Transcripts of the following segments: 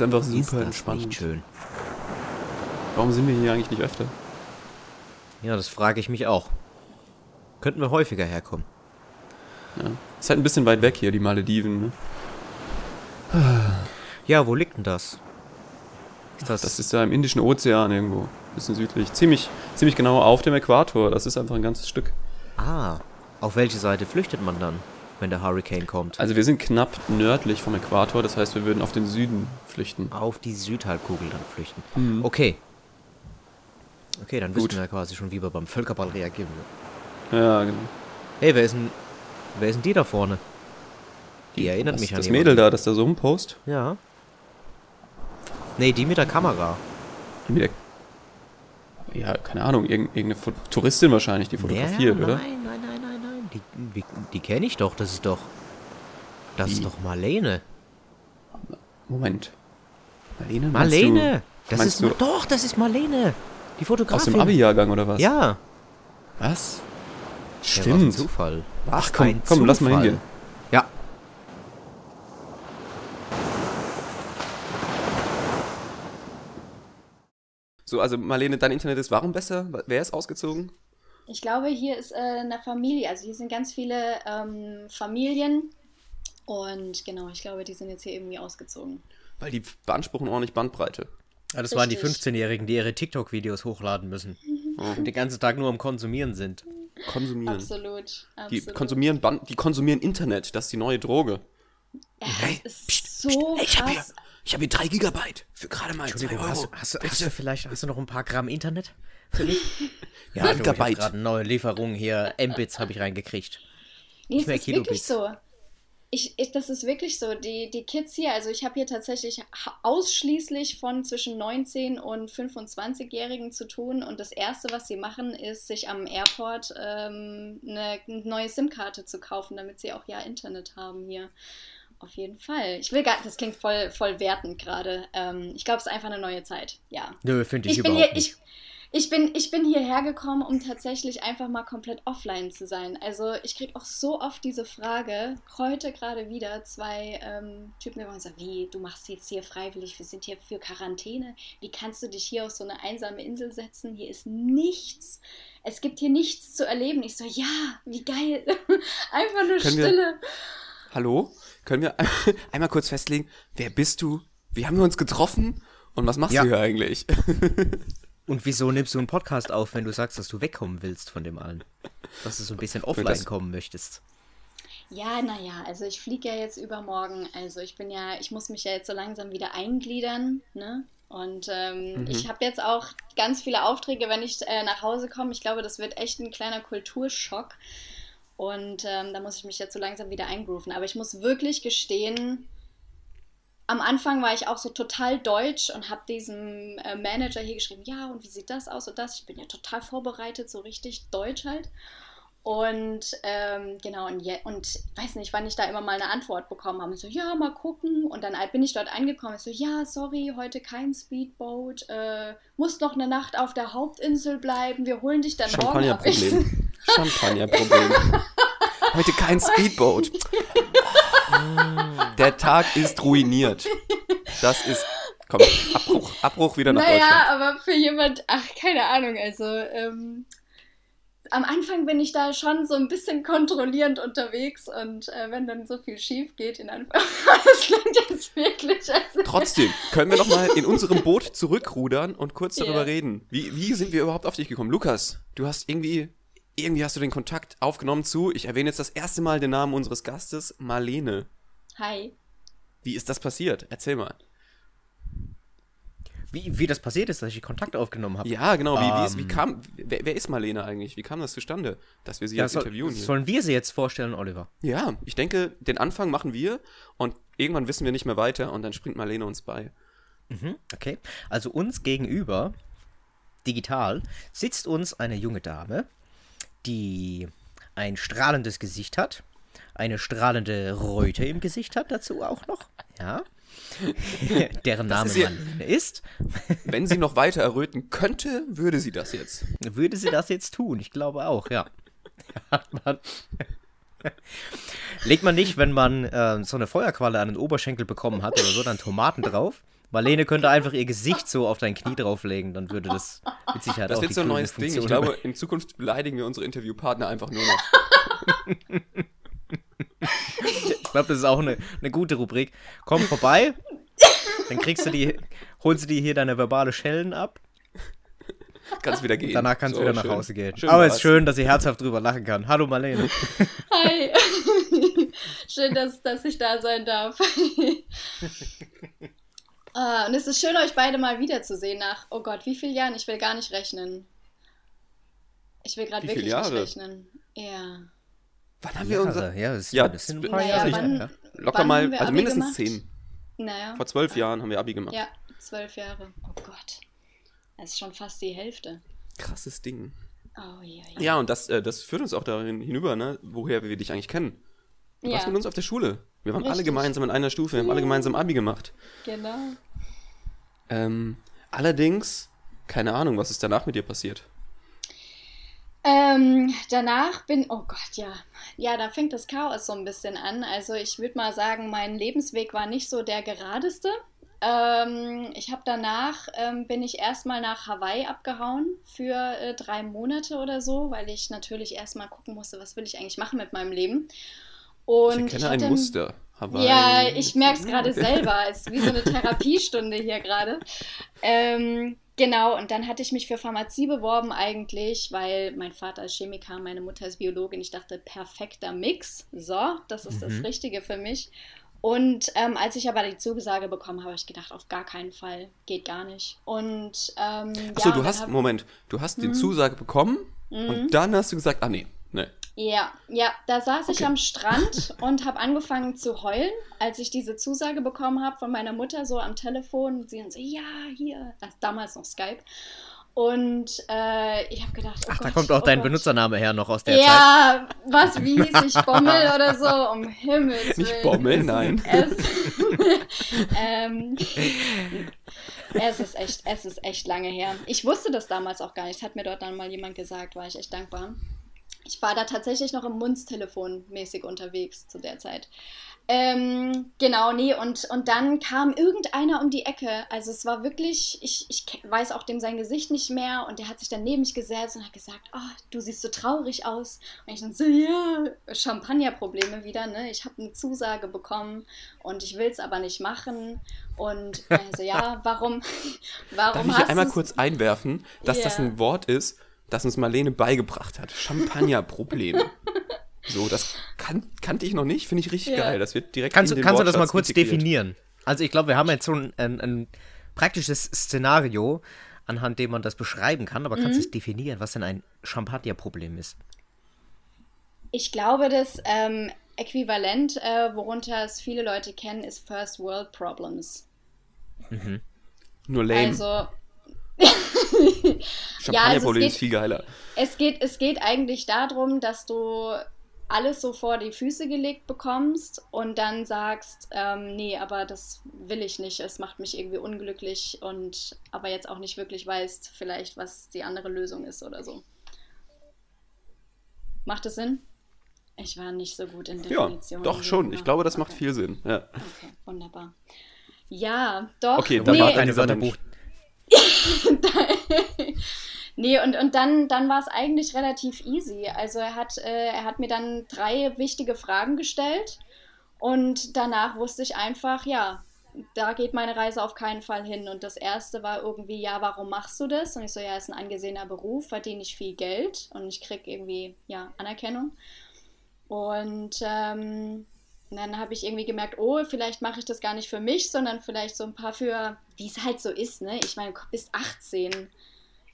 ist einfach Ist super das entspannt. nicht schön? Warum sind wir hier eigentlich nicht öfter? Ja, das frage ich mich auch. Könnten wir häufiger herkommen. Ja. Ist halt ein bisschen weit weg hier, die Malediven. Ne? Ja, wo liegt denn das? Ist das, Das ist ja im Indischen Ozean irgendwo. Bisschen südlich. Ziemlich, ziemlich genau auf dem Äquator. Das ist einfach ein ganzes Stück. Ah, auf welche Seite flüchtet man dann, wenn der Hurricane kommt? Also wir sind knapp nördlich vom Äquator. Das heißt, wir würden auf den Süden flüchten. Auf die Südhalbkugel dann flüchten. Mhm. Okay. Okay, dann Gut. wissen wir ja quasi schon, wie wir beim Völkerball reagieren würden. Ja, genau. Hey, wer ist denn, wer ist denn die da vorne? Die erinnert das, mich an Das jemanden. Mädel da, das da so rumpost. Ja. Nee, die mit der Kamera. Mit der- Ja, keine Ahnung. Irgend, irgendeine Touristin wahrscheinlich, die fotografiert, ja, oder? Nein, nein, nein, nein, nein. Die, die, die kenne ich doch. Das ist doch. Das ist Wie? doch Marlene. Moment. Marlene? Marlene! Das meinst ist. du- Doch, das ist Marlene. Die Du aus Fotografin. dem Abi-Jahrgang oder was? Ja. Was? Ja, Stimmt. Zufall. Ach Was komm, ein komm, lass mal Zufall. hingehen. Ja. So, also Marlene, dein Internet ist warum besser? Wer ist ausgezogen? Ich glaube, hier ist äh, eine Familie, also hier sind ganz viele ähm, Familien und genau, ich glaube, die sind jetzt hier irgendwie ausgezogen. Weil die beanspruchen ordentlich Bandbreite. Ja, das waren die Richtig. 15-Jährigen, die ihre TikTok-Videos hochladen müssen. Und den ganzen Tag nur am Konsumieren sind. Konsumieren. Absolut, Die absolut. konsumieren Band, die konsumieren Internet, das ist die neue Droge. Ja, Hey, das ist pst, so ich habe hier, hab hier drei Gigabyte für gerade mal zwei Entschuldigung, Euro. hast, hast, hast du vielleicht hast du noch ein paar Gramm Internet für mich? Ja, du, ich Gigabyte. habe gerade eine neue Lieferung hier. Mbits habe ich reingekriegt. Nee, mehr es ist wirklich Kilobits. so. Ich, ich, das ist wirklich so. Die, die Kids hier, also ich habe hier tatsächlich ausschließlich von zwischen 19 und 25-Jährigen zu tun. Und das Erste, was sie machen, ist, sich am Airport ähm, eine neue SIM-Karte zu kaufen, damit sie auch ja Internet haben hier. Auf jeden Fall. Ich will gar, das klingt voll, voll wertend gerade. Ähm, ich glaube, es ist einfach eine neue Zeit. Ja. Nö, finde ich, Ich bin, überhaupt hier, nicht. ich, ich, bin, ich bin hierher gekommen, um tatsächlich einfach mal komplett offline zu sein. Also ich kriege auch so oft diese Frage, heute gerade wieder, zwei ähm, Typen, die wollen sagen, wie, du machst jetzt hier freiwillig, wir sind hier für Quarantäne, wie kannst du dich hier auf so eine einsame Insel setzen, hier ist nichts, es gibt hier nichts zu erleben. Ich so, ja, wie geil, einfach nur Können wir- Stille. Hallo? Können wir einmal kurz festlegen, wer bist du? Wie haben wir uns getroffen? Und was machst Ja. du hier eigentlich? Und wieso nimmst du einen Podcast auf, wenn du sagst, dass du wegkommen willst von dem allen? Dass du so ein bisschen offline das- kommen möchtest. Ja, naja, also ich fliege ja jetzt übermorgen. Also ich bin ja, ich muss mich ja jetzt so langsam wieder eingliedern, ne? Und ähm, Mhm. ich habe jetzt auch ganz viele Aufträge, wenn ich äh, nach Hause komme. Ich glaube, das wird echt ein kleiner Kulturschock. Und ähm, da muss ich mich jetzt so langsam wieder eingrooven. Aber ich muss wirklich gestehen, am Anfang war ich auch so total deutsch und habe diesem äh, Manager hier geschrieben, ja, und wie sieht das aus und das? Ich bin ja total vorbereitet, so richtig deutsch halt. Und ähm, genau, und, je, und weiß nicht, wann ich da immer mal eine Antwort bekommen habe. So, ja, mal gucken. Und dann bin ich dort angekommen. Ich so, ja, sorry, heute kein Speedboat. Äh, musst noch eine Nacht auf der Hauptinsel bleiben. Wir holen dich dann morgen ab. Champagnerproblem. Champagnerproblem. Heute kein Speedboat. Der Tag ist ruiniert. Das ist. Komm, Abbruch, Abbruch wieder nach naja, Deutschland. aber für jemand, ach, keine Ahnung, also ähm, am Anfang bin ich da schon so ein bisschen kontrollierend unterwegs und äh, wenn dann so viel schief geht, in Anführungszeichen, das klingt jetzt wirklich, also, Trotzdem, können wir noch mal in unserem Boot zurückrudern und kurz Ja. darüber reden. Wie, wie sind wir überhaupt auf dich gekommen? Lukas, du hast irgendwie, irgendwie hast du den Kontakt aufgenommen zu, ich erwähne jetzt das erste Mal den Namen unseres Gastes, Marlene. hi. Wie ist das passiert? Erzähl mal. Wie, wie das passiert ist, dass ich Kontakt aufgenommen habe. Ja, genau. Wie, wie, ist, wie Ähm. kam, wer, wer ist Marlene eigentlich? Wie kam das zustande, dass wir sie Ja, jetzt soll, interviewen hier? sollen wir sie jetzt vorstellen, Oliver? Ja, ich denke, den Anfang machen wir und irgendwann wissen wir nicht mehr weiter und dann springt Marlene uns bei. Mhm, okay. Also uns gegenüber, digital, sitzt uns eine junge Dame, die ein strahlendes Gesicht hat, eine strahlende Röte im Gesicht hat dazu auch noch, ja. Deren Name ist Marlene ist. Wenn sie noch weiter erröten könnte, würde sie das jetzt. Würde sie das jetzt tun? Ich glaube auch, ja. Hat man, Legt man nicht, wenn man äh, so eine Feuerqualle an den Oberschenkel bekommen hat oder so, dann Tomaten drauf? Marlene könnte einfach ihr Gesicht so auf dein Knie drauflegen, dann würde das mit Sicherheit Das auch wird die so ein neues Ding. Ich glaube, in Zukunft beleidigen wir unsere Interviewpartner einfach nur noch. Ich glaube, das ist auch eine, eine gute Rubrik. Komm vorbei, dann kriegst du die, holst du dir hier deine verbale Schellen ab. Kannst wieder gehen. Danach kannst du So, wieder nach schön. Hause gehen. Schön Aber es ist schön, dass sie herzhaft drüber lachen kann. Hallo Marlene. Hi. schön, dass, dass ich da sein darf. Ah, und es ist schön, euch beide mal wiederzusehen nach, oh Gott, wie viele Jahren? Ich will gar nicht rechnen. Ich will gerade Wie viele wirklich nicht Jahre? rechnen. Ja. Wann haben wir unser. ja, das, Ja, das sind ein paar Naja, Jahre. wann- ja. Locker mal, also mindestens gemacht? zehn. Naja. Vor zwölf Jahren haben wir Abi gemacht. Ja, zwölf Jahre. Oh Gott. Das ist schon fast die Hälfte. Krasses Ding. Oh ja, ja. Ja, und das, äh, das führt uns auch darin hinüber, ne, woher wir dich eigentlich kennen. Du warst Ja, mit uns auf der Schule. Wir waren alle Richtig. gemeinsam in einer Stufe, wir haben alle gemeinsam Abi gemacht. genau. Ähm, allerdings, keine Ahnung, was ist danach mit dir passiert. Ähm, danach bin, oh Gott, ja. Ja, da fängt das Chaos so ein bisschen an. Also ich würde mal sagen, mein Lebensweg war nicht so der geradeste. Ähm, ich habe danach, ähm, bin ich erstmal nach Hawaii abgehauen für äh, drei Monate oder so, weil ich natürlich erstmal gucken musste, was will ich eigentlich machen mit meinem Leben. Und ich erkenne ein Muster. Hawaii. Ja, ich merke es gerade selber. Es ist wie so eine Therapiestunde hier gerade. Ähm, genau, und dann hatte ich mich für Pharmazie beworben eigentlich, weil mein Vater ist Chemiker, meine Mutter ist Biologin. Ich dachte, perfekter Mix. So, das ist das Mhm. Richtige für mich. Und ähm, als ich aber die Zusage bekommen habe, habe ich gedacht, auf gar keinen Fall, geht gar nicht. Und ähm, Achso, ja, du hast, hab- Moment, du hast die Mhm. Zusage bekommen Mhm. und dann hast du gesagt, ah nee, nee. Ja, ja, da saß ich Okay. am Strand und habe angefangen zu heulen, als ich diese Zusage bekommen habe von meiner Mutter so am Telefon. Und sie dann so, ja, hier, das ist damals noch Skype. Und äh, ich habe gedacht, oh Ach, da Gott, kommt auch oh dein Gott. Benutzername her noch aus der Zeit. Ja, was, wie hieß ich, Bommel oder so, um Himmels Nicht Willen. Bommel, nein. Es, ähm, es, ist echt, es ist echt lange her. Ich wusste das damals auch gar nicht. Das hat mir dort dann mal jemand gesagt, war ich echt dankbar. Ich war da tatsächlich noch im Mundstelefon mäßig unterwegs zu der Zeit. Ähm, genau, nee, und, und dann kam irgendeiner um die Ecke. Also es war wirklich, ich, ich weiß auch dem sein Gesicht nicht mehr und der hat sich dann neben mich gesetzt und hat gesagt, oh, du siehst so traurig aus. Und ich dann so, ja, Champagnerprobleme wieder, ne? Ich habe eine Zusage bekommen und ich will es aber nicht machen. Und also ja, warum, warum Darf ich hast einmal du's- kurz einwerfen, dass das Ja. ein Wort ist, das uns Marlene beigebracht hat? Champagnerproblem. so, das kan kannte ich noch nicht, finde ich richtig Ja. geil. Das wird direkt Kannst, in du- den kannst du das mal kurz integriert. definieren? Also ich glaube, wir haben jetzt so ein, ein, ein praktisches Szenario, anhand dem man das beschreiben kann, aber kannst du Mhm. es definieren, was denn ein Champagnerproblem ist? Ich glaube, das ähm, Äquivalent, äh, worunter es viele Leute kennen, ist First World Problems. Nur lame. Also, Champagnerproblem ja, also es ist geht- viel geiler. es geht, es geht eigentlich darum, dass du alles so vor die Füße gelegt bekommst und dann sagst, ähm, nee, aber das will ich nicht, es macht mich irgendwie unglücklich und aber jetzt auch nicht wirklich weißt, vielleicht, was die andere Lösung ist oder so. Macht es Sinn? Ich war nicht so gut in Ja, Definitionen. doch schon. Ich glaube, das macht Okay. viel Sinn. Ja. Okay, wunderbar. Ja, doch. Okay, Da dann nee, war war ein ein Wörterbuch. nee, und, und dann, dann war es eigentlich relativ easy. Also er hat, äh, er hat mir dann drei wichtige Fragen gestellt und danach wusste ich einfach, ja, da geht meine Reise auf keinen Fall hin. Und das erste war irgendwie, ja, warum machst du das? Und ich so, ja, ist ein angesehener Beruf, verdiene ich viel Geld und ich kriege irgendwie, ja, Anerkennung. Und ähm, dann habe ich irgendwie gemerkt, oh, vielleicht mache ich das gar nicht für mich, sondern vielleicht so ein paar für, wie es halt so ist, ne? Ich meine, du bist 18.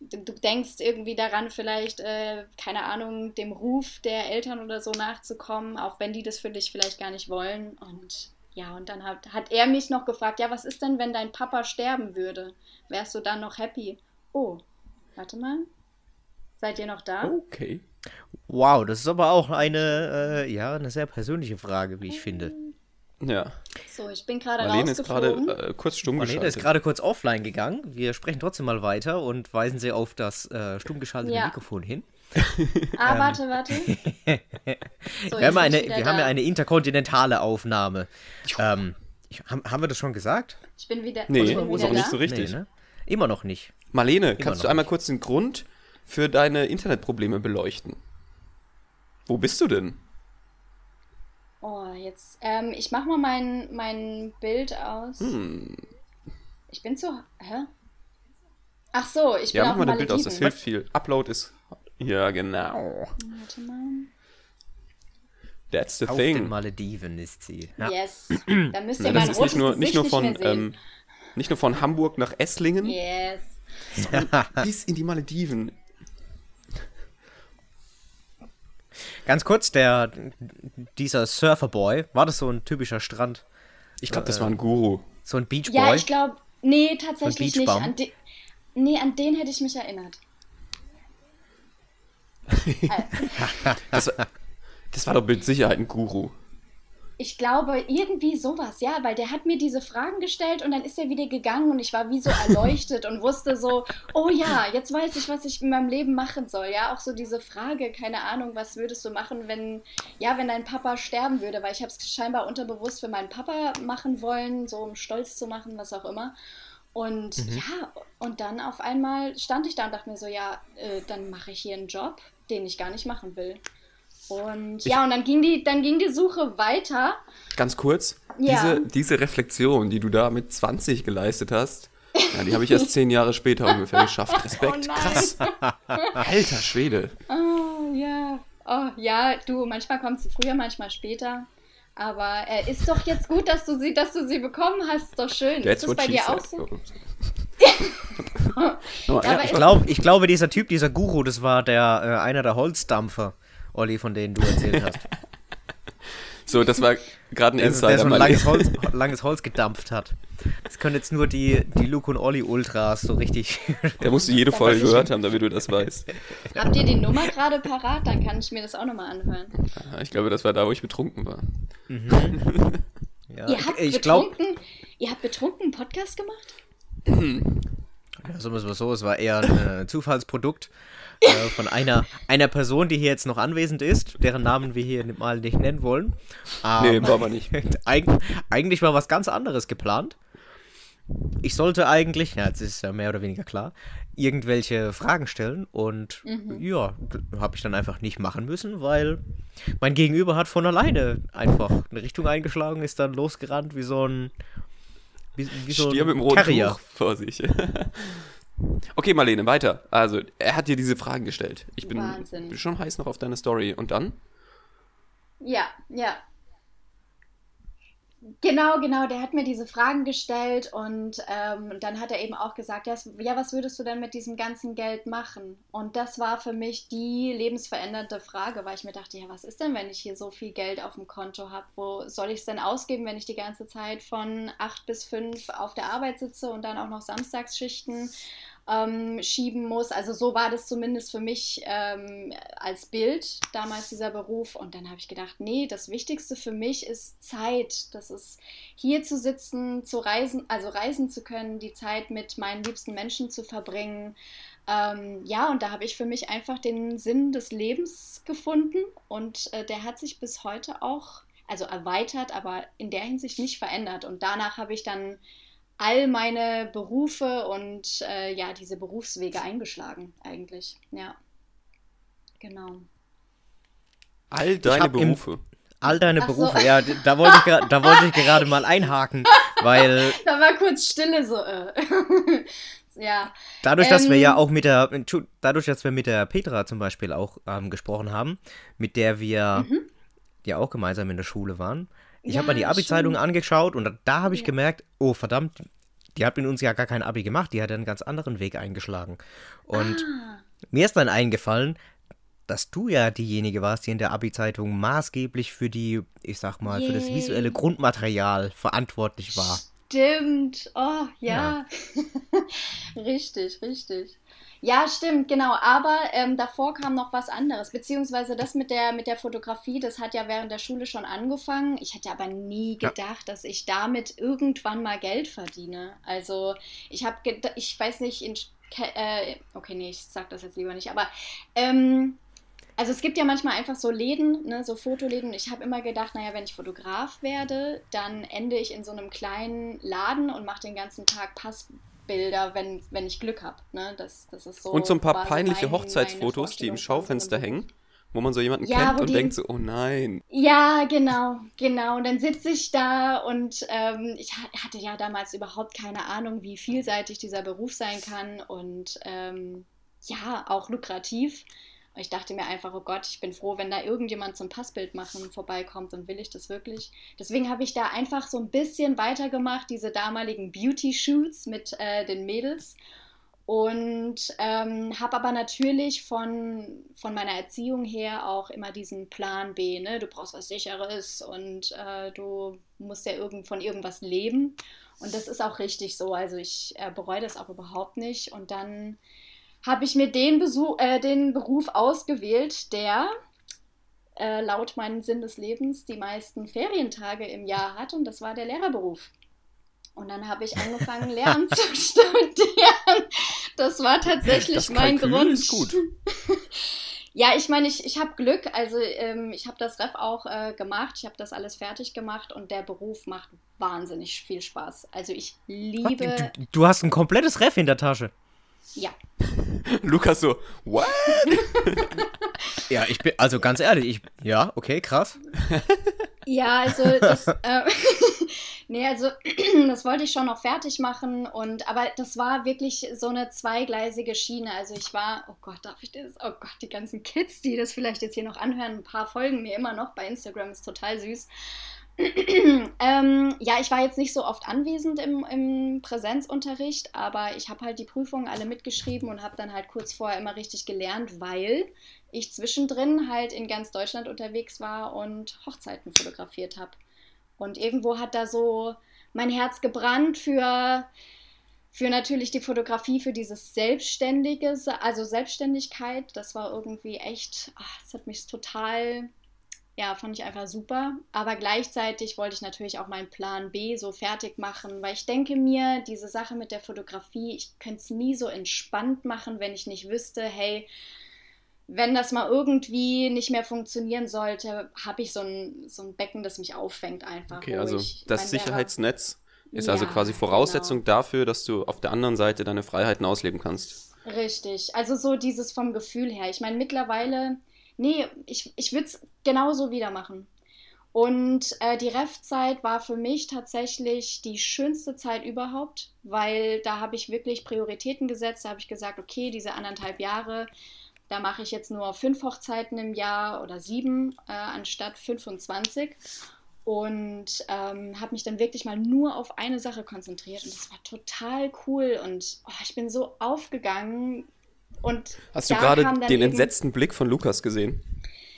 Du, du denkst irgendwie daran, vielleicht, äh, keine Ahnung, dem Ruf der Eltern oder so nachzukommen, auch wenn die das für dich vielleicht gar nicht wollen. Und ja, und dann hat, hat er mich noch gefragt, ja, was ist denn, wenn dein Papa sterben würde? Wärst du dann noch happy? Oh, warte mal. Seid ihr noch da? Okay. Wow, das ist aber auch eine, äh, ja, eine sehr persönliche Frage, wie ich finde. Ja. So, ich bin gerade Marlene ist gerade rausgeflogen. äh, kurz stumm Marlene ist geschaltet. gerade kurz offline gegangen. Wir sprechen trotzdem mal weiter und weisen sie auf das äh, stumm geschaltete Ja. Mikrofon hin. ah, warte, warte. So, wir haben, eine, wir haben ja eine interkontinentale Aufnahme. Ähm, ich, haben, haben wir das schon gesagt? Ich bin wieder, Nee, ich bin noch wieder nicht so richtig. Nee, ne? Immer noch nicht. Marlene, kannst du einmal kurz den Grund für deine Internetprobleme beleuchten? Wo bist du denn? Oh, jetzt. Ähm, ich mach mal mein, mein Bild aus. Hm. Ich bin zu. Hä? Ach so, ich bin Ja, mach auf mal dein Bild aus, das hilft viel. Upload ist. Ja, genau. Warte mal. That's the Auf den thing. Malediven ist sie. Ja. Yes. Dann müsst ihr Ja, mein das ist nicht nur, nicht nur von, ähm, nicht nur von Hamburg nach Esslingen, Yes. bis in die Malediven. Ganz kurz, der dieser Surferboy, war das so ein typischer Strand? Ich glaube, das war ein Guru. So ein Beachboy? Ja, ich glaube. Nee, tatsächlich nicht. Beachbum? An de, nee, an den hätte ich mich erinnert. Das war, das war doch mit Sicherheit ein Guru. Ich glaube, irgendwie sowas, ja, weil der hat mir diese Fragen gestellt und dann ist er wieder gegangen und ich war wie so erleuchtet und wusste so, oh ja, jetzt weiß ich, was ich in meinem Leben machen soll. Ja, auch so diese Frage, keine Ahnung, was würdest du machen, wenn, ja, wenn dein Papa sterben würde, weil ich habe es scheinbar unterbewusst für meinen Papa machen wollen, so um stolz zu machen, was auch immer. Und ja, und dann auf einmal stand ich da und dachte mir so, ja, äh, dann mache ich hier einen Job, den ich gar nicht machen will. Und ja, und dann ging die, dann ging die Suche weiter. Ganz kurz, Ja. diese, diese Reflexion, die du da mit 20 geleistet hast, ja, die habe ich erst zehn Jahre später ungefähr geschafft. Respekt, Oh krass. Alter Schwede. Oh, ja. Oh, ja, du, manchmal kommt sie früher, manchmal später. Aber äh, ist doch jetzt gut, dass du sie, dass du sie bekommen hast. Ist doch schön. That's ist das bei dir auch said. so? Nochmal, Ja, ja, Ich glaube, ich glaube, dieser Typ, dieser Guru, das war der äh, einer der Holzdampfer, Olli, von denen du erzählt hast. so, das war gerade ein Der, der Insider. so ein langes Holz, langes Holz gedampft hat. Das können jetzt nur die, die Luke und Olli Ultras so richtig. Der musst du jede Folge gehört haben, damit du das weißt. Habt ihr die Nummer gerade parat? Dann kann ich mir das auch nochmal anhören. Ja, Ich glaube, das war da, wo ich betrunken war. Ja, ihr habt ich glaube, betrunken, ihr habt betrunken einen Podcast gemacht? ja, sagen wir es mal so, es war eher ein äh, Zufallsprodukt äh, von einer, einer Person, die hier jetzt noch anwesend ist, deren Namen wir hier mal nicht nennen wollen. Nee, Ähm, war aber nicht. Eig eigentlich war was ganz anderes geplant. Ich sollte eigentlich, ja, jetzt ist ja mehr oder weniger klar, irgendwelche Fragen stellen und ja, habe ich dann einfach nicht machen müssen, weil mein Gegenüber hat von alleine einfach eine Richtung eingeschlagen, ist dann losgerannt wie so ein wie, wie so Stier ein mit dem roten Terrier. Tuch vor sich. okay, Marlene, weiter. Also, er hat dir diese Fragen gestellt. Ich bin, bin schon heiß noch auf deine Story. Und dann? Ja, ja. Genau, genau, der hat mir diese Fragen gestellt und ähm, dann hat er eben auch gesagt, ja, was würdest du denn mit diesem ganzen Geld machen? Und das war für mich die lebensverändernde Frage, weil ich mir dachte, ja, was ist denn, wenn ich hier so viel Geld auf dem Konto habe? Wo soll ich es denn ausgeben, wenn ich die ganze Zeit von acht bis fünf auf der Arbeit sitze und dann auch noch Samstagsschichten ähm, schieben muss. Also so war das zumindest für mich ähm, als Bild damals dieser Beruf. Und dann habe ich gedacht, nee, das Wichtigste für mich ist Zeit. Das ist hier zu sitzen, zu reisen, also reisen zu können, die Zeit mit meinen liebsten Menschen zu verbringen. Ähm, ja, und da habe ich für mich einfach den Sinn des Lebens gefunden und äh, der hat sich bis heute auch, also erweitert, aber in der Hinsicht nicht verändert. Und danach habe ich dann all meine Berufe und äh, ja, diese Berufswege eingeschlagen, eigentlich. Ja. Genau. All deine im- Berufe. All deine Ach so. Berufe, ja, d- da wollte ich, da wollte ich gerade mal einhaken, weil Da war kurz Stille so. Äh. ja. Dadurch, dass wir ja Ähm. auch mit der, dadurch, dass wir mit der Petra zum Beispiel auch ähm, gesprochen haben, mit der wir ja auch gemeinsam in der Schule waren. Ich habe. Ja, mal die Abi-Zeitung angeschaut und da, da habe ich Ja. gemerkt, oh verdammt, die hat mit uns ja gar kein Abi gemacht, die hat einen ganz anderen Weg eingeschlagen. Und Ah, mir ist dann eingefallen, dass du ja diejenige warst, die in der Abi-Zeitung maßgeblich für die, ich sag mal, für das Yay. visuelle Grundmaterial verantwortlich war. Stimmt. Oh, ja. Richtig, richtig. Ja, stimmt, genau. Aber ähm, davor kam noch was anderes. Beziehungsweise das mit der, mit der Fotografie, das hat ja während der Schule schon angefangen. Ich hätte aber nie gedacht, ja. dass ich damit irgendwann mal Geld verdiene. Also ich habe, ich weiß nicht, in, äh, okay, nee, ich sag das jetzt lieber nicht, aber ähm, also es gibt ja manchmal einfach so Läden, ne, so Fotoläden. Ich habe immer gedacht, naja, wenn ich Fotograf werde, dann ende ich in so einem kleinen Laden und mache den ganzen Tag Pass Bilder, wenn, wenn ich Glück habe. Ne? Das, das ist so und so ein paar peinliche mein, Hochzeitsfotos, die im Schaufenster hängen, wo man so jemanden ja, kennt und die, denkt so, oh nein. Ja, genau, genau. Und dann sitze ich da und ähm, ich hatte ja damals überhaupt keine Ahnung, wie vielseitig dieser Beruf sein kann und ähm, ja, auch lukrativ. Ich dachte mir einfach, oh Gott, ich bin froh, wenn da irgendjemand zum Passbild machen vorbeikommt und will ich das wirklich. Deswegen habe ich da einfach so ein bisschen weitergemacht, diese damaligen Beauty-Shoots mit äh, den Mädels. Und ähm, habe aber natürlich von, von meiner Erziehung her auch immer diesen Plan B, ne? Du brauchst was Sicheres und äh, du musst ja irgend, von irgendwas leben. Und das ist auch richtig so. Also ich äh, bereue das auch überhaupt nicht. Und dann habe ich mir den, Besuch, äh, den Beruf ausgewählt, der äh, laut meinem Sinn des Lebens die meisten Ferientage im Jahr hat und das war der Lehrerberuf. Und dann habe ich angefangen, Lernen zu studieren. Das war tatsächlich das mein Kalkül Grund. Ist gut. ja, ich meine, ich, ich habe Glück. Also ähm, ich habe das Ref auch äh, gemacht. Ich habe das alles fertig gemacht und der Beruf macht wahnsinnig viel Spaß. Also ich liebe. Du, du hast ein komplettes Ref in der Tasche. Ja. Lukas so, what? ja, ich bin, also ganz ehrlich, ich, ja, okay, krass. Ja, also das, äh, nee, also das wollte ich schon noch fertig machen und, aber das war wirklich so eine zweigleisige Schiene. Also ich war, oh Gott, darf ich das? Oh Gott, die ganzen Kids, die das vielleicht jetzt hier noch anhören, ein paar folgen mir immer noch bei Instagram, ist total süß. Ähm, ja, ich war jetzt nicht so oft anwesend im, im Präsenzunterricht, aber ich habe halt die Prüfungen alle mitgeschrieben und habe dann halt kurz vorher immer richtig gelernt, weil ich zwischendrin halt in ganz Deutschland unterwegs war und Hochzeiten fotografiert habe. Und irgendwo hat da so mein Herz gebrannt für, für natürlich die Fotografie, für dieses Selbstständige, also Selbstständigkeit. Das war irgendwie echt, ach, das hat mich total ja, fand ich einfach super. Aber gleichzeitig wollte ich natürlich auch meinen Plan B so fertig machen, weil ich denke mir, diese Sache mit der Fotografie, ich könnte es nie so entspannt machen, wenn ich nicht wüsste, hey, wenn das mal irgendwie nicht mehr funktionieren sollte, habe ich so ein, so ein Becken, das mich auffängt einfach. Okay, also das Sicherheitsnetz ist also ja, also quasi Voraussetzung genau. dafür, dass du auf der anderen Seite deine Freiheiten ausleben kannst. Richtig, also so dieses vom Gefühl her. Ich meine, mittlerweile nee, ich, ich würde es genauso wieder machen. Und äh, die Ref-Zeit war für mich tatsächlich die schönste Zeit überhaupt, weil da habe ich wirklich Prioritäten gesetzt. Da habe ich gesagt, okay, diese anderthalb Jahre, da mache ich jetzt nur fünf Hochzeiten im Jahr oder sieben äh, anstatt 25. Und ähm, habe mich dann wirklich mal nur auf eine Sache konzentriert. Und das war total cool. Und oh, ich bin so aufgegangen und Hast du gerade den entsetzten Blick von Lukas gesehen?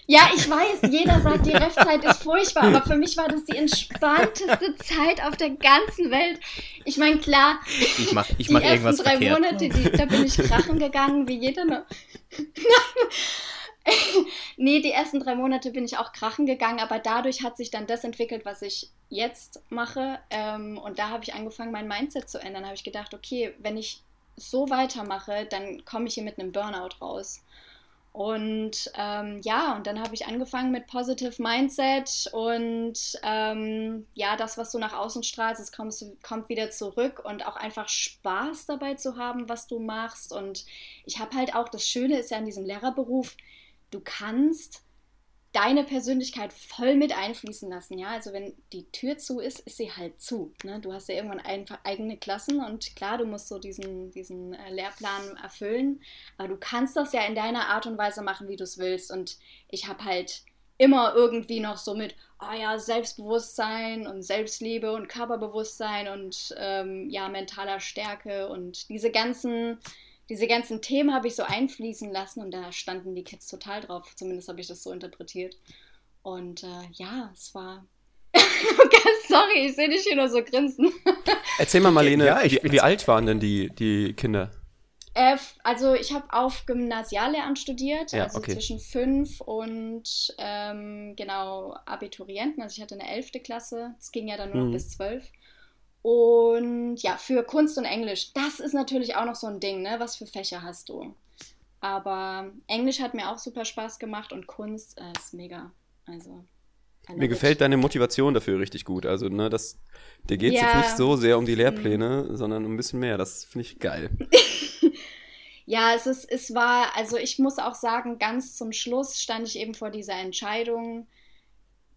Ja, ich weiß, jeder sagt, die Refzeit ist furchtbar, aber für mich war das die entspannteste Zeit auf der ganzen Welt. Ich meine, klar, ich mach, ich mach die ersten drei verkehrt. Monate, die, da bin ich krachen gegangen, wie jeder noch. nee, die ersten drei Monate bin ich auch krachen gegangen, aber dadurch hat sich dann das entwickelt, was ich jetzt mache. Ähm, und da habe ich angefangen, mein Mindset zu ändern. Da habe ich gedacht, okay, wenn ich so weitermache, dann komme ich hier mit einem Burnout raus. Und ähm, ja, und dann habe ich angefangen mit Positive Mindset und ähm, ja, das, was du nach außen strahlst, es kommt, kommt wieder zurück und auch einfach Spaß dabei zu haben, was du machst. Und ich habe halt auch, das Schöne ist ja an diesem Lehrerberuf, du kannst deine Persönlichkeit voll mit einfließen lassen. Ja, also wenn die Tür zu ist, ist sie halt zu. Ne? Du hast ja irgendwann einfach eigene Klassen und klar, du musst so diesen, diesen äh, Lehrplan erfüllen, aber du kannst das ja in deiner Art und Weise machen, wie du es willst. Und ich habe halt immer irgendwie noch so mit, oh ja, Selbstbewusstsein und Selbstliebe und Körperbewusstsein und ähm, ja, mentaler Stärke und diese ganzen diese ganzen Themen habe ich so einfließen lassen und da standen die Kids total drauf. Zumindest habe ich das so interpretiert. Und äh, ja, es war, Lukas, sorry, ich sehe dich hier nur so grinsen. Erzähl mal, Marlene, Ja, ich wie, wie alt waren denn die, die Kinder? Äh, also ich habe auf Gymnasiallehramt studiert, Ja, also okay. zwischen fünf und ähm, genau Abiturienten. Also ich hatte eine elfte Klasse, es ging ja dann nur noch Mhm. bis zwölf. Und ja, für Kunst und Englisch, das ist natürlich auch noch so ein Ding, ne? Was für Fächer hast du? Aber Englisch hat mir auch super Spaß gemacht und Kunst äh, ist mega. Also. Mir gefällt deine Motivation dafür richtig gut. Also, ne, das, dir geht es Ja. jetzt nicht so sehr um die Lehrpläne, sondern um ein bisschen mehr. Das finde ich geil. Ja, es ist, es war, also ich muss auch sagen, ganz zum Schluss stand ich eben vor dieser Entscheidung,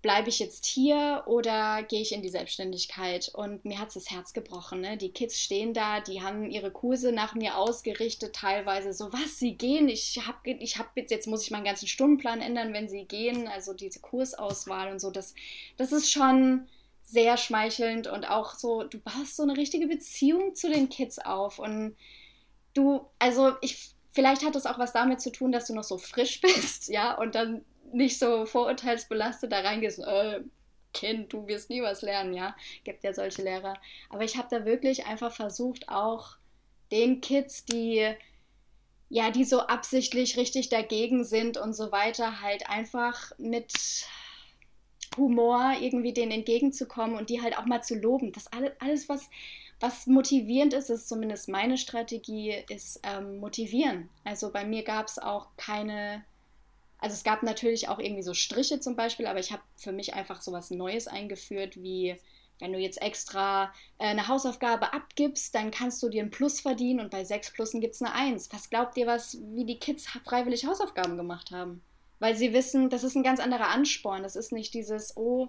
bleibe ich jetzt hier oder gehe ich in die Selbstständigkeit? Und mir hat das Herz gebrochen. Ne? Die Kids stehen da, die haben ihre Kurse nach mir ausgerichtet, teilweise so, was, sie gehen? Ich habe ich hab jetzt, jetzt muss ich meinen ganzen Stundenplan ändern, wenn sie gehen. Also diese Kursauswahl und so, das, das ist schon sehr schmeichelnd und auch so, du baust so eine richtige Beziehung zu den Kids auf und du, also ich, vielleicht hat es auch was damit zu tun, dass du noch so frisch bist, ja, und dann nicht so vorurteilsbelastet da reingehst, äh, Kind, du wirst nie was lernen, ja, gibt ja solche Lehrer. Aber ich habe da wirklich einfach versucht, auch den Kids, die ja, die so absichtlich richtig dagegen sind und so weiter, halt einfach mit Humor irgendwie denen entgegenzukommen und die halt auch mal zu loben. Das alles, alles was, was motivierend ist, ist zumindest meine Strategie, ist ähm, motivieren. Also bei mir gab es auch keine, also es gab natürlich auch irgendwie so Striche zum Beispiel, aber ich habe für mich einfach so was Neues eingeführt, wie wenn du jetzt extra äh, eine Hausaufgabe abgibst, dann kannst du dir ein Plus verdienen und bei sechs Plussen gibt es eine Eins. Was glaubt ihr, was, wie die Kids freiwillig Hausaufgaben gemacht haben? Weil sie wissen, das ist ein ganz anderer Ansporn. Das ist nicht dieses, oh,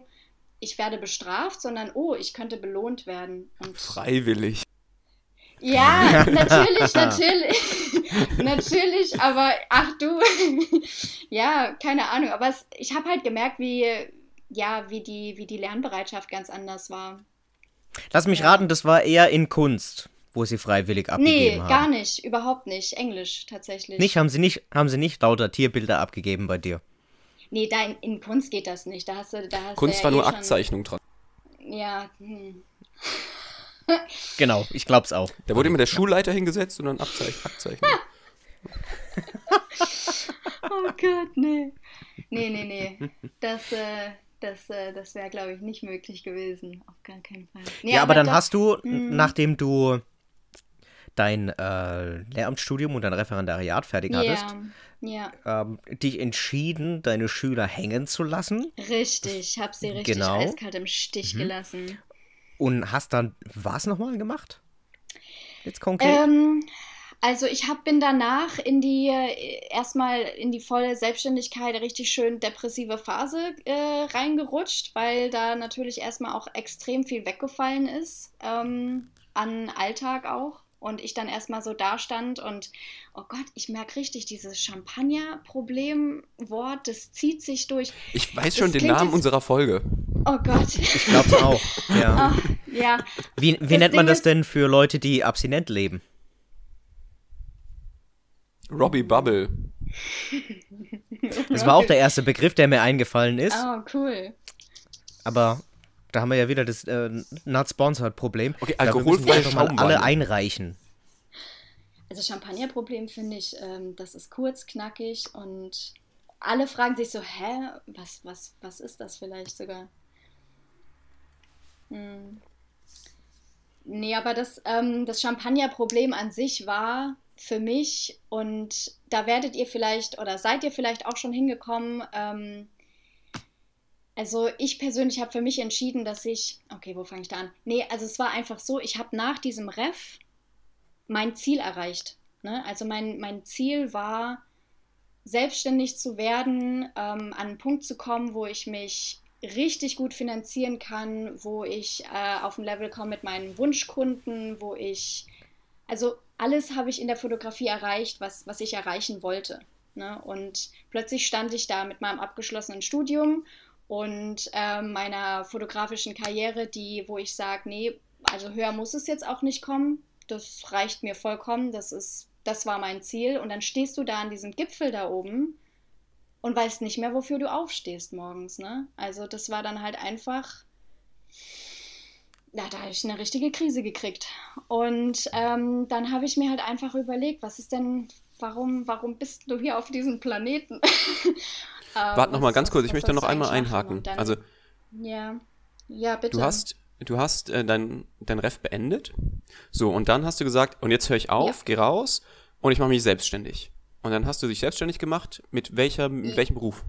ich werde bestraft, sondern oh, ich könnte belohnt werden. Und Freiwillig. Ja, natürlich, natürlich. natürlich, aber ach du. ja, keine Ahnung. Aber es, ich habe halt gemerkt, wie, ja, wie die, wie die Lernbereitschaft ganz anders war. Lass mich Ja. raten, das war eher in Kunst, wo sie freiwillig Nee, abgegeben haben. gar nicht. Überhaupt nicht. Englisch tatsächlich. Nicht, haben sie nicht, haben sie nicht lauter Tierbilder abgegeben bei dir. Nee, da in, in Kunst geht das nicht. Da hast du, da hast Kunst war ja nur eh schon- Aktzeichnung dran. Ja, hm. Genau, ich glaub's auch. Da wurde immer der Schulleiter hingesetzt und dann Abzeich Abzeichnung. Oh Gott, nee. Nee, nee, nee. Das, äh, das, äh, das wäre, glaube ich, nicht möglich gewesen. Auf gar keinen Fall. Nee, Ja, aber dann doch- hast du, Mhm. nachdem du dein äh, Lehramtsstudium und dein Referendariat fertig hattest, Ja, ähm, dich entschieden, deine Schüler hängen zu lassen richtig. Hab sie richtig Genau. eiskalt im Stich Mhm. gelassen. Und hast dann was nochmal gemacht? Jetzt konkret? Ähm, also ich hab, bin danach in die äh, erstmal in die volle Selbstständigkeit, richtig schön depressive Phase äh, reingerutscht, weil da natürlich erstmal auch extrem viel weggefallen ist ähm, an Alltag auch. Und ich dann erstmal so da stand und, oh Gott, ich merke richtig, dieses Champagner-Problem-Wort, das zieht sich durch. Ich weiß schon Das den klingt Namen unserer Folge. Oh Gott. ich glaub's auch. Ja. Ah, ja, Wie, wie Das nennt man Ding das ist- denn für Leute, die abstinent leben? Robbie Bubble. Das war auch der erste Begriff, der mir eingefallen ist. Oh, cool. Aber da haben wir ja wieder das äh, Not Sponsored Problem. Okay, alkoholfreie mal alle einreichen. Also Champagnerproblem finde ich, ähm, das ist kurz, knackig und alle fragen sich so, hä, was, was, was ist das vielleicht sogar? Hm. Nee, aber das, ähm, das Champagnerproblem an sich war für mich und da werdet ihr vielleicht oder seid ihr vielleicht auch schon hingekommen. Ähm, also ich persönlich habe für mich entschieden, dass ich, okay, wo fange ich da an? Nee, also es war einfach so, ich habe nach diesem Ref mein Ziel erreicht. Ne? Also mein, mein Ziel war, selbstständig zu werden, ähm, an einen Punkt zu kommen, wo ich mich richtig gut finanzieren kann, wo ich äh, auf ein Level komme mit meinen Wunschkunden, wo ich, also alles habe ich in der Fotografie erreicht, was, was ich erreichen wollte. Ne? Und plötzlich stand ich da mit meinem abgeschlossenen Studium und ähm, meiner fotografischen Karriere, die, wo ich sage, nee, also höher muss es jetzt auch nicht kommen. Das reicht mir vollkommen. Das ist, das war mein Ziel. Und dann stehst du da an diesem Gipfel da oben und weißt nicht mehr, wofür du aufstehst morgens. Ne? Also das war dann halt einfach ja, da habe ich eine richtige Krise gekriegt. Und ähm, dann habe ich mir halt einfach überlegt, was ist denn, warum, warum bist du hier auf diesem Planeten? ähm, Warte noch mal ganz kurz, ich möchte noch einmal einhaken. Dann, also, ja, ja, bitte. Du hast, du hast äh, dein, dein Ref beendet. So, und dann hast du gesagt, und jetzt höre ich auf, ja. geh raus und ich mache mich selbstständig. Und dann hast du dich selbstständig gemacht. Mit, welcher, mit welchem Beruf?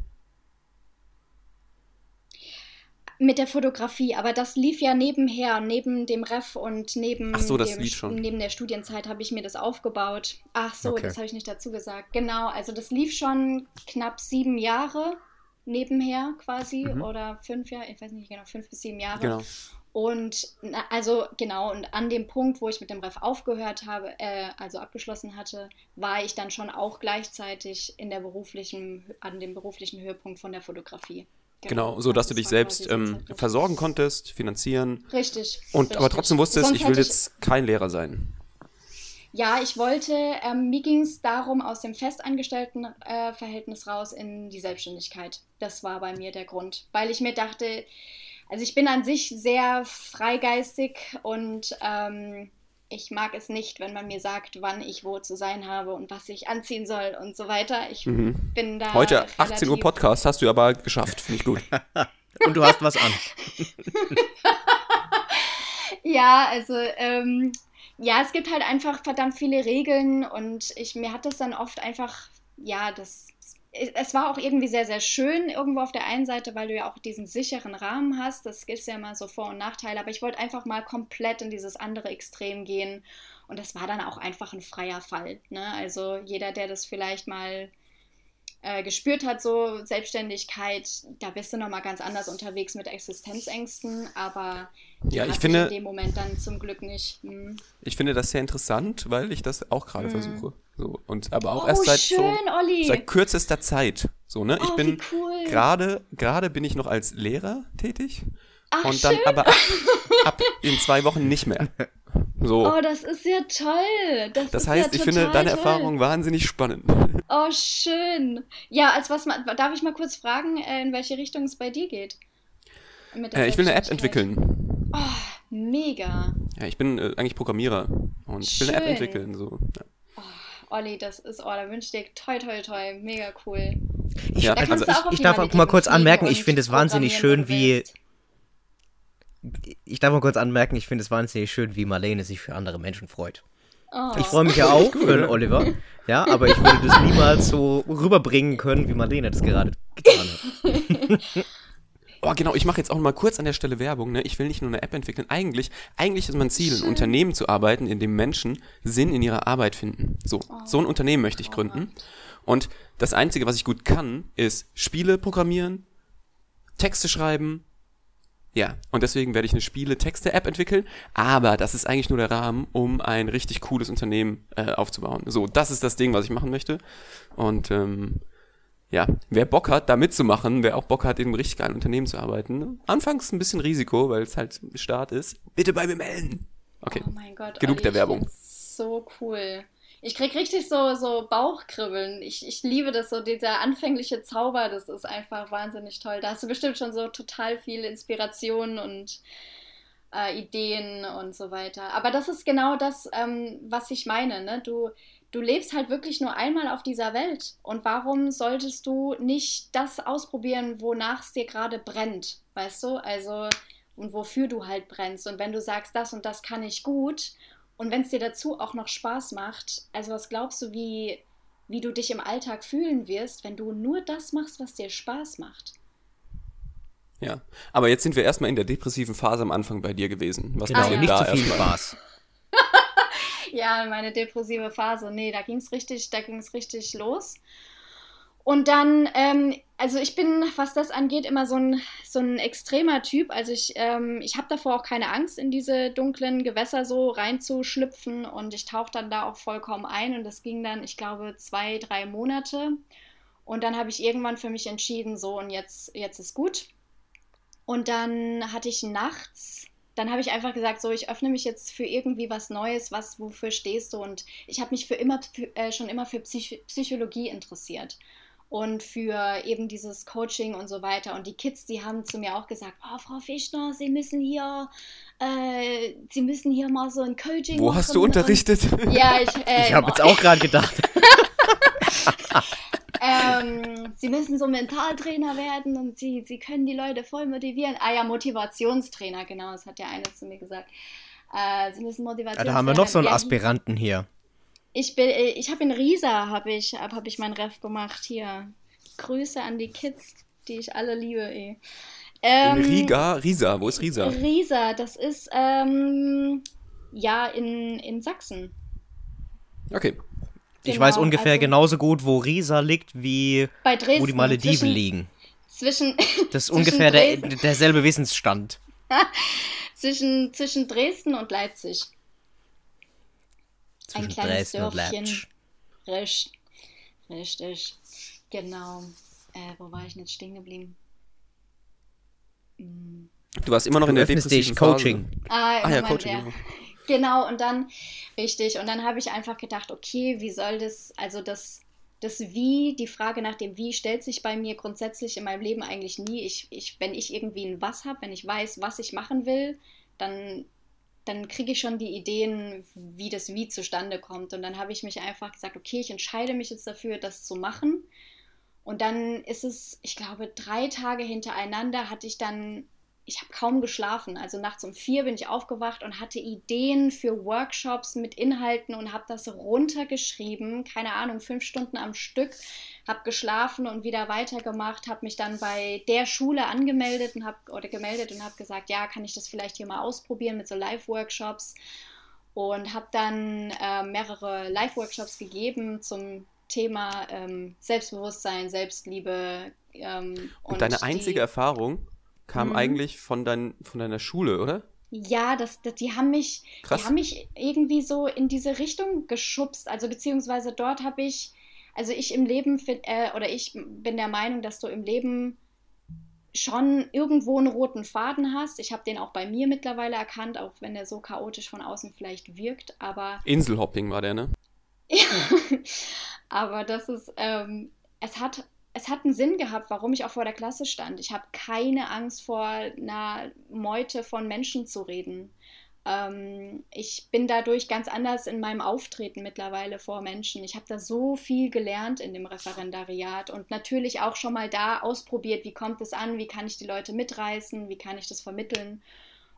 Mit der Fotografie, aber das lief ja nebenher, neben dem Ref und neben, Ach so, das dem, neben der Studienzeit habe ich mir das aufgebaut. Ach so, okay. das habe ich nicht dazu gesagt. Genau, also das lief schon knapp sieben Jahre nebenher quasi mhm. oder fünf Jahre, ich weiß nicht genau, fünf bis sieben Jahre. Genau. Und also genau, und an dem Punkt, wo ich mit dem Ref aufgehört habe, äh, also abgeschlossen hatte, war ich dann schon auch gleichzeitig in der beruflichen, an dem beruflichen Höhepunkt von der Fotografie. Genau, so dass das du dich selbst ähm, versorgen konntest, finanzieren. Richtig. Und richtig. aber trotzdem wusstest, Sonst ich will jetzt kein Lehrer sein. Ja, ich wollte, ähm, mir ging es darum, aus dem Festangestelltenverhältnis äh, raus in die Selbstständigkeit. Das war bei mir der Grund, weil ich mir dachte, also ich bin an sich sehr freigeistig und ähm, ich mag es nicht, wenn man mir sagt, wann ich wo zu sein habe und was ich anziehen soll und so weiter. Ich mhm. bin da. Heute 18 Uhr Podcast hast du aber geschafft, finde ich gut. und du hast was an. ja, also ähm, ja, es gibt halt einfach verdammt viele Regeln und ich mir hat das dann oft einfach ja, das es war auch irgendwie sehr, sehr schön irgendwo auf der einen Seite, weil du ja auch diesen sicheren Rahmen hast. Das gibt ja immer so Vor- und Nachteile. Aber ich wollte einfach mal komplett in dieses andere Extrem gehen. Und das war dann auch einfach ein freier Fall. Ne? Also jeder, der das vielleicht mal äh, gespürt hat, so Selbstständigkeit, da bist du nochmal ganz anders unterwegs mit Existenzängsten. Aber ja, ich finde, in dem Moment dann zum Glück nicht. Hm. Ich finde das sehr interessant, weil ich das auch gerade hm. versuche. So, und aber auch oh, erst seit schön, so, Olli. seit kürzester Zeit. So, ne? Ich oh, bin cool. gerade, gerade bin ich noch als Lehrer tätig. Ach, und dann schön. aber ab, ab, in zwei Wochen nicht mehr. So. Oh, das ist ja toll. Das, das heißt, ja ich finde deine toll. Erfahrung wahnsinnig spannend. Oh, schön. Ja, als was darf ich mal kurz fragen, äh, in welche Richtung es bei dir geht? Äh, ich will eine App entwickeln. Oh, mega. Ja, ich bin äh, eigentlich Programmierer und ich will eine App entwickeln. So. Ja. Oh, Olli, das ist, oh, da wünsche ich dir toi, toi, toi, mega cool. Ich, ja, also ich, ich darf auch mal kurz anmerken, ich finde es wahnsinnig schön, wie. Ich darf mal kurz anmerken, ich finde es wahnsinnig schön, wie Marlene sich für andere Menschen freut. Oh. Ich freue mich ja auch für den Oliver, ja, aber ich würde das niemals so rüberbringen können, wie Marlene das gerade getan hat. Oh, genau, ich mache jetzt auch mal kurz an der Stelle Werbung. Ne? Ich will nicht nur eine App entwickeln. Eigentlich, eigentlich ist mein Ziel, ein Unternehmen zu arbeiten, in dem Menschen Sinn in ihrer Arbeit finden. So, oh. so ein Unternehmen möchte ich gründen. Und das Einzige, was ich gut kann, ist Spiele programmieren, Texte schreiben. Ja, und deswegen werde ich eine Spiele-Texte-App entwickeln. Aber das ist eigentlich nur der Rahmen, um ein richtig cooles Unternehmen äh, aufzubauen. So, das ist das Ding, was ich machen möchte. Und ähm, ja, wer Bock hat, da mitzumachen, wer auch Bock hat, in einem richtig geilen Unternehmen zu arbeiten, anfangs ein bisschen Risiko, weil es halt Start ist, bitte bei mir melden. Okay. Oh mein Gott, genug Olli, der Werbung. So cool. Ich krieg richtig so, so Bauchkribbeln. Ich, ich liebe das so, dieser anfängliche Zauber, das ist einfach wahnsinnig toll. Da hast du bestimmt schon so total viel Inspiration und äh, Ideen und so weiter. Aber das ist genau das, ähm, was ich meine. Ne? Du, du lebst halt wirklich nur einmal auf dieser Welt. Und warum solltest du nicht das ausprobieren, wonach es dir gerade brennt? Weißt du? Also, und wofür du halt brennst. Und wenn du sagst, das und das kann ich gut, und wenn es dir dazu auch noch Spaß macht, also was glaubst du, wie, wie du dich im Alltag fühlen wirst, wenn du nur das machst, was dir Spaß macht? Ja, aber jetzt sind wir erstmal in der depressiven Phase am Anfang bei dir gewesen. Was genau, passiert nicht da zu viel Spaß. ja, meine depressive Phase. Nee, da ging es richtig, da ging es richtig los. Und dann, ähm, also ich bin, was das angeht, immer so ein, so ein extremer Typ. Also ich, ähm, ich habe davor auch keine Angst, in diese dunklen Gewässer so reinzuschlüpfen. Und ich tauche dann da auch vollkommen ein. Und das ging dann, ich glaube, zwei, drei Monate. Und dann habe ich irgendwann für mich entschieden, so und jetzt, jetzt ist gut. Und dann hatte ich nachts dann habe ich einfach gesagt, so, ich öffne mich jetzt für irgendwie was Neues, was, wofür stehst du? Und ich habe mich für immer, für, äh, schon immer für Psych Psychologie interessiert. Und für eben dieses Coaching und so weiter. Und die Kids, die haben zu mir auch gesagt, oh, Frau Fischner, Sie müssen hier, äh, Sie müssen hier mal so ein Coaching Wo machen. hast du unterrichtet? Und, ja, ich, äh, Ich habe jetzt auch gerade gedacht. ähm, Sie müssen so Mentaltrainer werden und Sie, Sie können die Leute voll motivieren. Ah ja, Motivationstrainer, genau, das hat ja einer zu mir gesagt. Äh, Sie müssen Ja, Motivationstrainer da haben wir noch so einen Ja, Aspiranten hier. Ich bin, äh, ich habe in Riesa habe ich, hab, hab ich mein Ref gemacht hier. Grüße an die Kids, die ich alle liebe. Ey. Ähm, In Riga? Risa, wo ist Risa? Riesa, das ist ähm, ja in, in Sachsen. Okay. Ich Genau, weiß ungefähr also- genauso gut, wo Riesa liegt, wie Bei Dresden. wo die Malediven zwischen, liegen. Zwischen, Das ist zwischen ungefähr der, Dresden, derselbe Wissensstand. zwischen, zwischen Dresden und Leipzig. Zwischen kleines Dresden und Dörfchen. Richtig. Richtig. Genau. Äh, wo war ich jetzt stehen geblieben? Hm. Du warst immer noch in Du der öffnest depressiven dich, Phase. Coaching. Ah, Ah ja, Coaching. ja. genau. Genau, und dann, richtig, und dann habe ich einfach gedacht, okay, wie soll das, also das, das Wie, die Frage nach dem Wie stellt sich bei mir grundsätzlich in meinem Leben eigentlich nie. Ich, ich, wenn ich irgendwie ein Was habe, wenn ich weiß, was ich machen will, dann, dann kriege ich schon die Ideen, wie das Wie zustande kommt. Und dann habe ich mich einfach gesagt, okay, ich entscheide mich jetzt dafür, das zu machen. Und dann ist es, ich glaube, drei Tage hintereinander hatte ich dann ich habe kaum geschlafen. Also nachts um vier bin ich aufgewacht und hatte Ideen für Workshops mit Inhalten und habe das runtergeschrieben. Keine Ahnung, fünf Stunden am Stück. Habe geschlafen und wieder weitergemacht. Habe mich dann bei der Schule angemeldet und habe oder gemeldet und habe gesagt, ja, kann ich das vielleicht hier mal ausprobieren mit so Live-Workshops und habe dann äh, mehrere Live-Workshops gegeben zum Thema ähm, Selbstbewusstsein, Selbstliebe. Ähm, Und deine die- einzige Erfahrung kam Mhm. eigentlich von, dein, von deiner Schule, oder? Ja, das, das, die haben mich, Krass. die haben mich irgendwie so in diese Richtung geschubst. Also beziehungsweise dort habe ich, also ich im Leben find, äh, oder ich bin der Meinung, dass du im Leben schon irgendwo einen roten Faden hast. Ich habe den auch bei mir mittlerweile erkannt, auch wenn der so chaotisch von außen vielleicht wirkt. Aber Inselhopping war der, ne? aber das ist, ähm, es hat, es hat einen Sinn gehabt, warum ich auch vor der Klasse stand. Ich habe keine Angst vor einer Meute von Menschen zu reden. Ähm, ich bin dadurch ganz anders in meinem Auftreten mittlerweile vor Menschen. Ich habe da so viel gelernt in dem Referendariat und natürlich auch schon mal da ausprobiert, wie kommt es an, wie kann ich die Leute mitreißen, wie kann ich das vermitteln.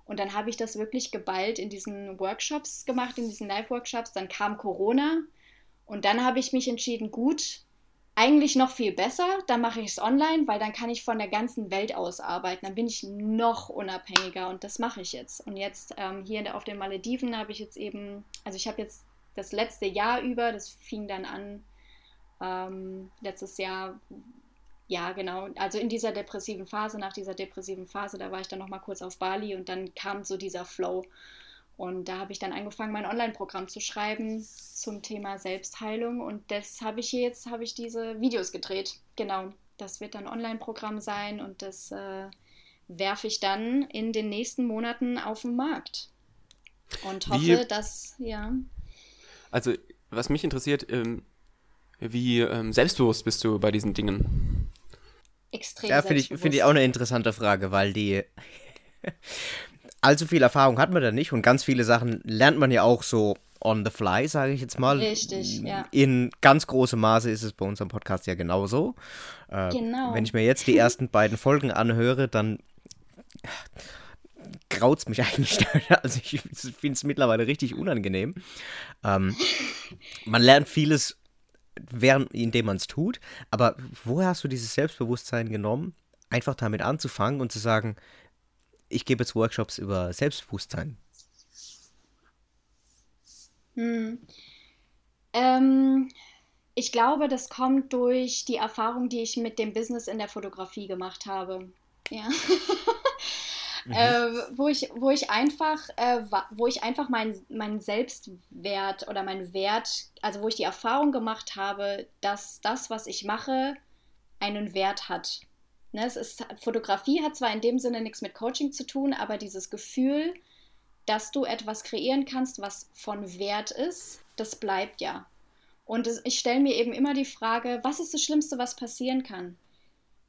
Und dann habe ich das wirklich geballt in diesen Workshops gemacht, in diesen Live-Workshops. Dann kam Corona und dann habe ich mich entschieden, gut, eigentlich noch viel besser, dann mache ich es online, weil dann kann ich von der ganzen Welt aus arbeiten. Dann bin ich noch unabhängiger und das mache ich jetzt. Und jetzt ähm, hier auf den Malediven habe ich jetzt eben, also ich habe jetzt das letzte Jahr über, das fing dann an, ähm, letztes Jahr, ja genau, also in dieser depressiven Phase, nach dieser depressiven Phase, da war ich dann nochmal kurz auf Bali und dann kam so dieser Flow. Und da habe ich dann angefangen, mein Online-Programm zu schreiben zum Thema Selbstheilung. Und das habe ich hier jetzt, habe ich diese Videos gedreht. Genau, das wird dann Online-Programm sein und das äh, werfe ich dann in den nächsten Monaten auf den Markt. Und hoffe, Wie- dass, ja. Also, was mich interessiert, ähm, wie ähm, selbstbewusst bist du bei diesen Dingen? Extrem Ja, finde ich, find ich auch eine interessante Frage, weil die. allzu viel Erfahrung hat man da nicht und ganz viele Sachen lernt man ja auch so on the fly, sage ich jetzt mal. Richtig, ja. In ganz großem Maße ist es bei unserem Podcast ja genauso. Äh, Genau. Wenn ich mir jetzt die ersten beiden Folgen anhöre, dann graut es mich eigentlich. Also ich finde es mittlerweile richtig unangenehm. Ähm, man lernt vieles, während, indem man es tut, aber woher hast du dieses Selbstbewusstsein genommen, einfach damit anzufangen und zu sagen, ich gebe jetzt Workshops über Selbstbewusstsein? Hm. Ähm, ich glaube, das kommt durch die Erfahrung, die ich mit dem Business in der Fotografie gemacht habe. Ja. äh, wo ich, wo ich einfach, äh, wo ich einfach meinen mein Selbstwert oder meinen Wert, also wo ich die Erfahrung gemacht habe, dass das, was ich mache, einen Wert hat. Ne, es ist, Fotografie hat zwar in dem Sinne nichts mit Coaching zu tun, aber dieses Gefühl, dass du etwas kreieren kannst, was von Wert ist, das bleibt ja. Und ich stelle mir eben immer die Frage, was ist das Schlimmste, was passieren kann?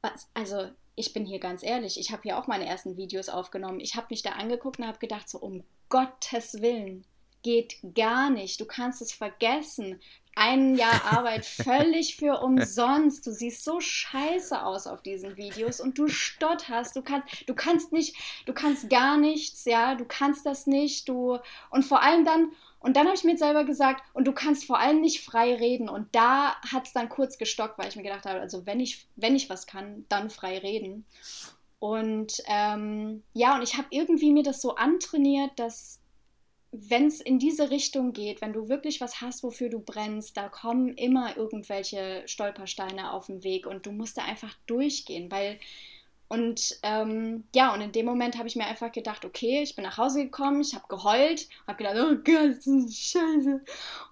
Was, also ich bin hier ganz ehrlich, ich habe hier auch meine ersten Videos aufgenommen. Ich habe mich da angeguckt und habe gedacht, so um Gottes Willen, geht gar nicht. Du kannst es vergessen. Ein Jahr Arbeit völlig für umsonst. Du siehst so scheiße aus auf diesen Videos und du stotterst. Du kannst, du kannst nicht, du kannst gar nichts, ja, du kannst das nicht. Du und vor allem dann, und dann habe ich mir selber gesagt, und du kannst vor allem nicht frei reden. Und da hat es dann kurz gestockt, weil ich mir gedacht habe, also wenn ich, wenn ich was kann, dann frei reden. Und ähm, ja, und ich habe irgendwie mir das so antrainiert, dass wenn es in diese Richtung geht, wenn du wirklich was hast, wofür du brennst, da kommen immer irgendwelche Stolpersteine auf den Weg und du musst da einfach durchgehen, weil und ähm, ja, und in dem Moment habe ich mir einfach gedacht, okay, ich bin nach Hause gekommen, ich habe geheult, habe gedacht, oh Gott, das ist scheiße.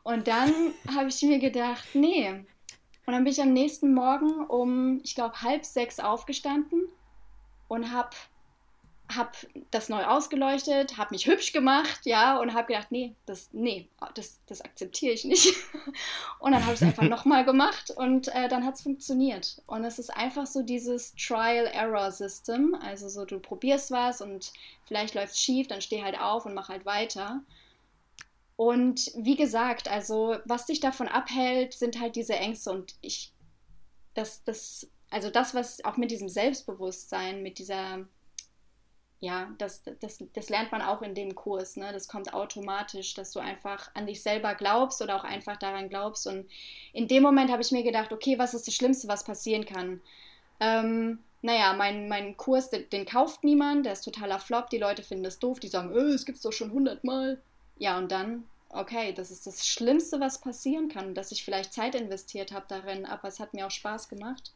Und dann habe ich mir gedacht, nee. Und dann bin ich am nächsten Morgen um, ich glaube, halb sechs aufgestanden und habe habe das neu ausgeleuchtet, habe mich hübsch gemacht, ja, und habe gedacht, nee, das, nee, das, das akzeptiere ich nicht. Und dann habe ich es einfach nochmal gemacht und äh, dann hat es funktioniert. Und es ist einfach so dieses Trial-Error-System, also so du probierst was und vielleicht läuft es schief, dann steh halt auf und mach halt weiter. Und wie gesagt, also was dich davon abhält, sind halt diese Ängste und ich, das, das, also das, was auch mit diesem Selbstbewusstsein, mit dieser ja, das, das, das lernt man auch in dem Kurs. Ne? Das kommt automatisch, dass du einfach an dich selber glaubst oder auch einfach daran glaubst. Und in dem Moment habe ich mir gedacht, okay, was ist das Schlimmste, was passieren kann? Ähm, naja, mein, mein Kurs, den, den, kauft niemand, der ist totaler Flop, die Leute finden das doof, die sagen, äh, es gibt es doch schon hundertmal. Ja, und dann, okay, das ist das Schlimmste, was passieren kann, dass ich vielleicht Zeit investiert habe darin, aber es hat mir auch Spaß gemacht.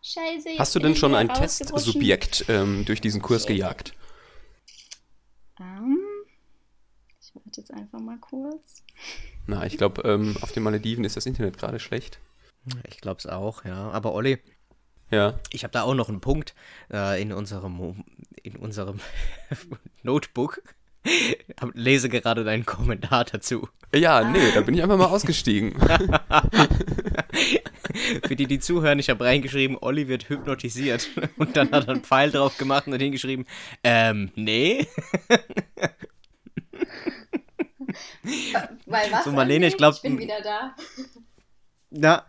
Scheiße. Hast du denn schon ein Testsubjekt ähm, durch diesen Kurs gejagt? Ähm, ich warte jetzt einfach mal kurz. Na, ich glaube, ähm, auf den Malediven ist das Internet gerade schlecht. Ich glaube es auch, ja. Aber Olli, ja. ich habe da auch noch einen Punkt äh, in unserem, in unserem Notebook. Lese gerade deinen Kommentar dazu. Ja, nee, da bin ich einfach mal ausgestiegen. Für die, die zuhören, ich habe reingeschrieben, Olli wird hypnotisiert. Und dann hat er einen Pfeil drauf gemacht und hingeschrieben, ähm, nee. Weil was? So, Marlene, ich glaube. Ich bin wieder da. Na,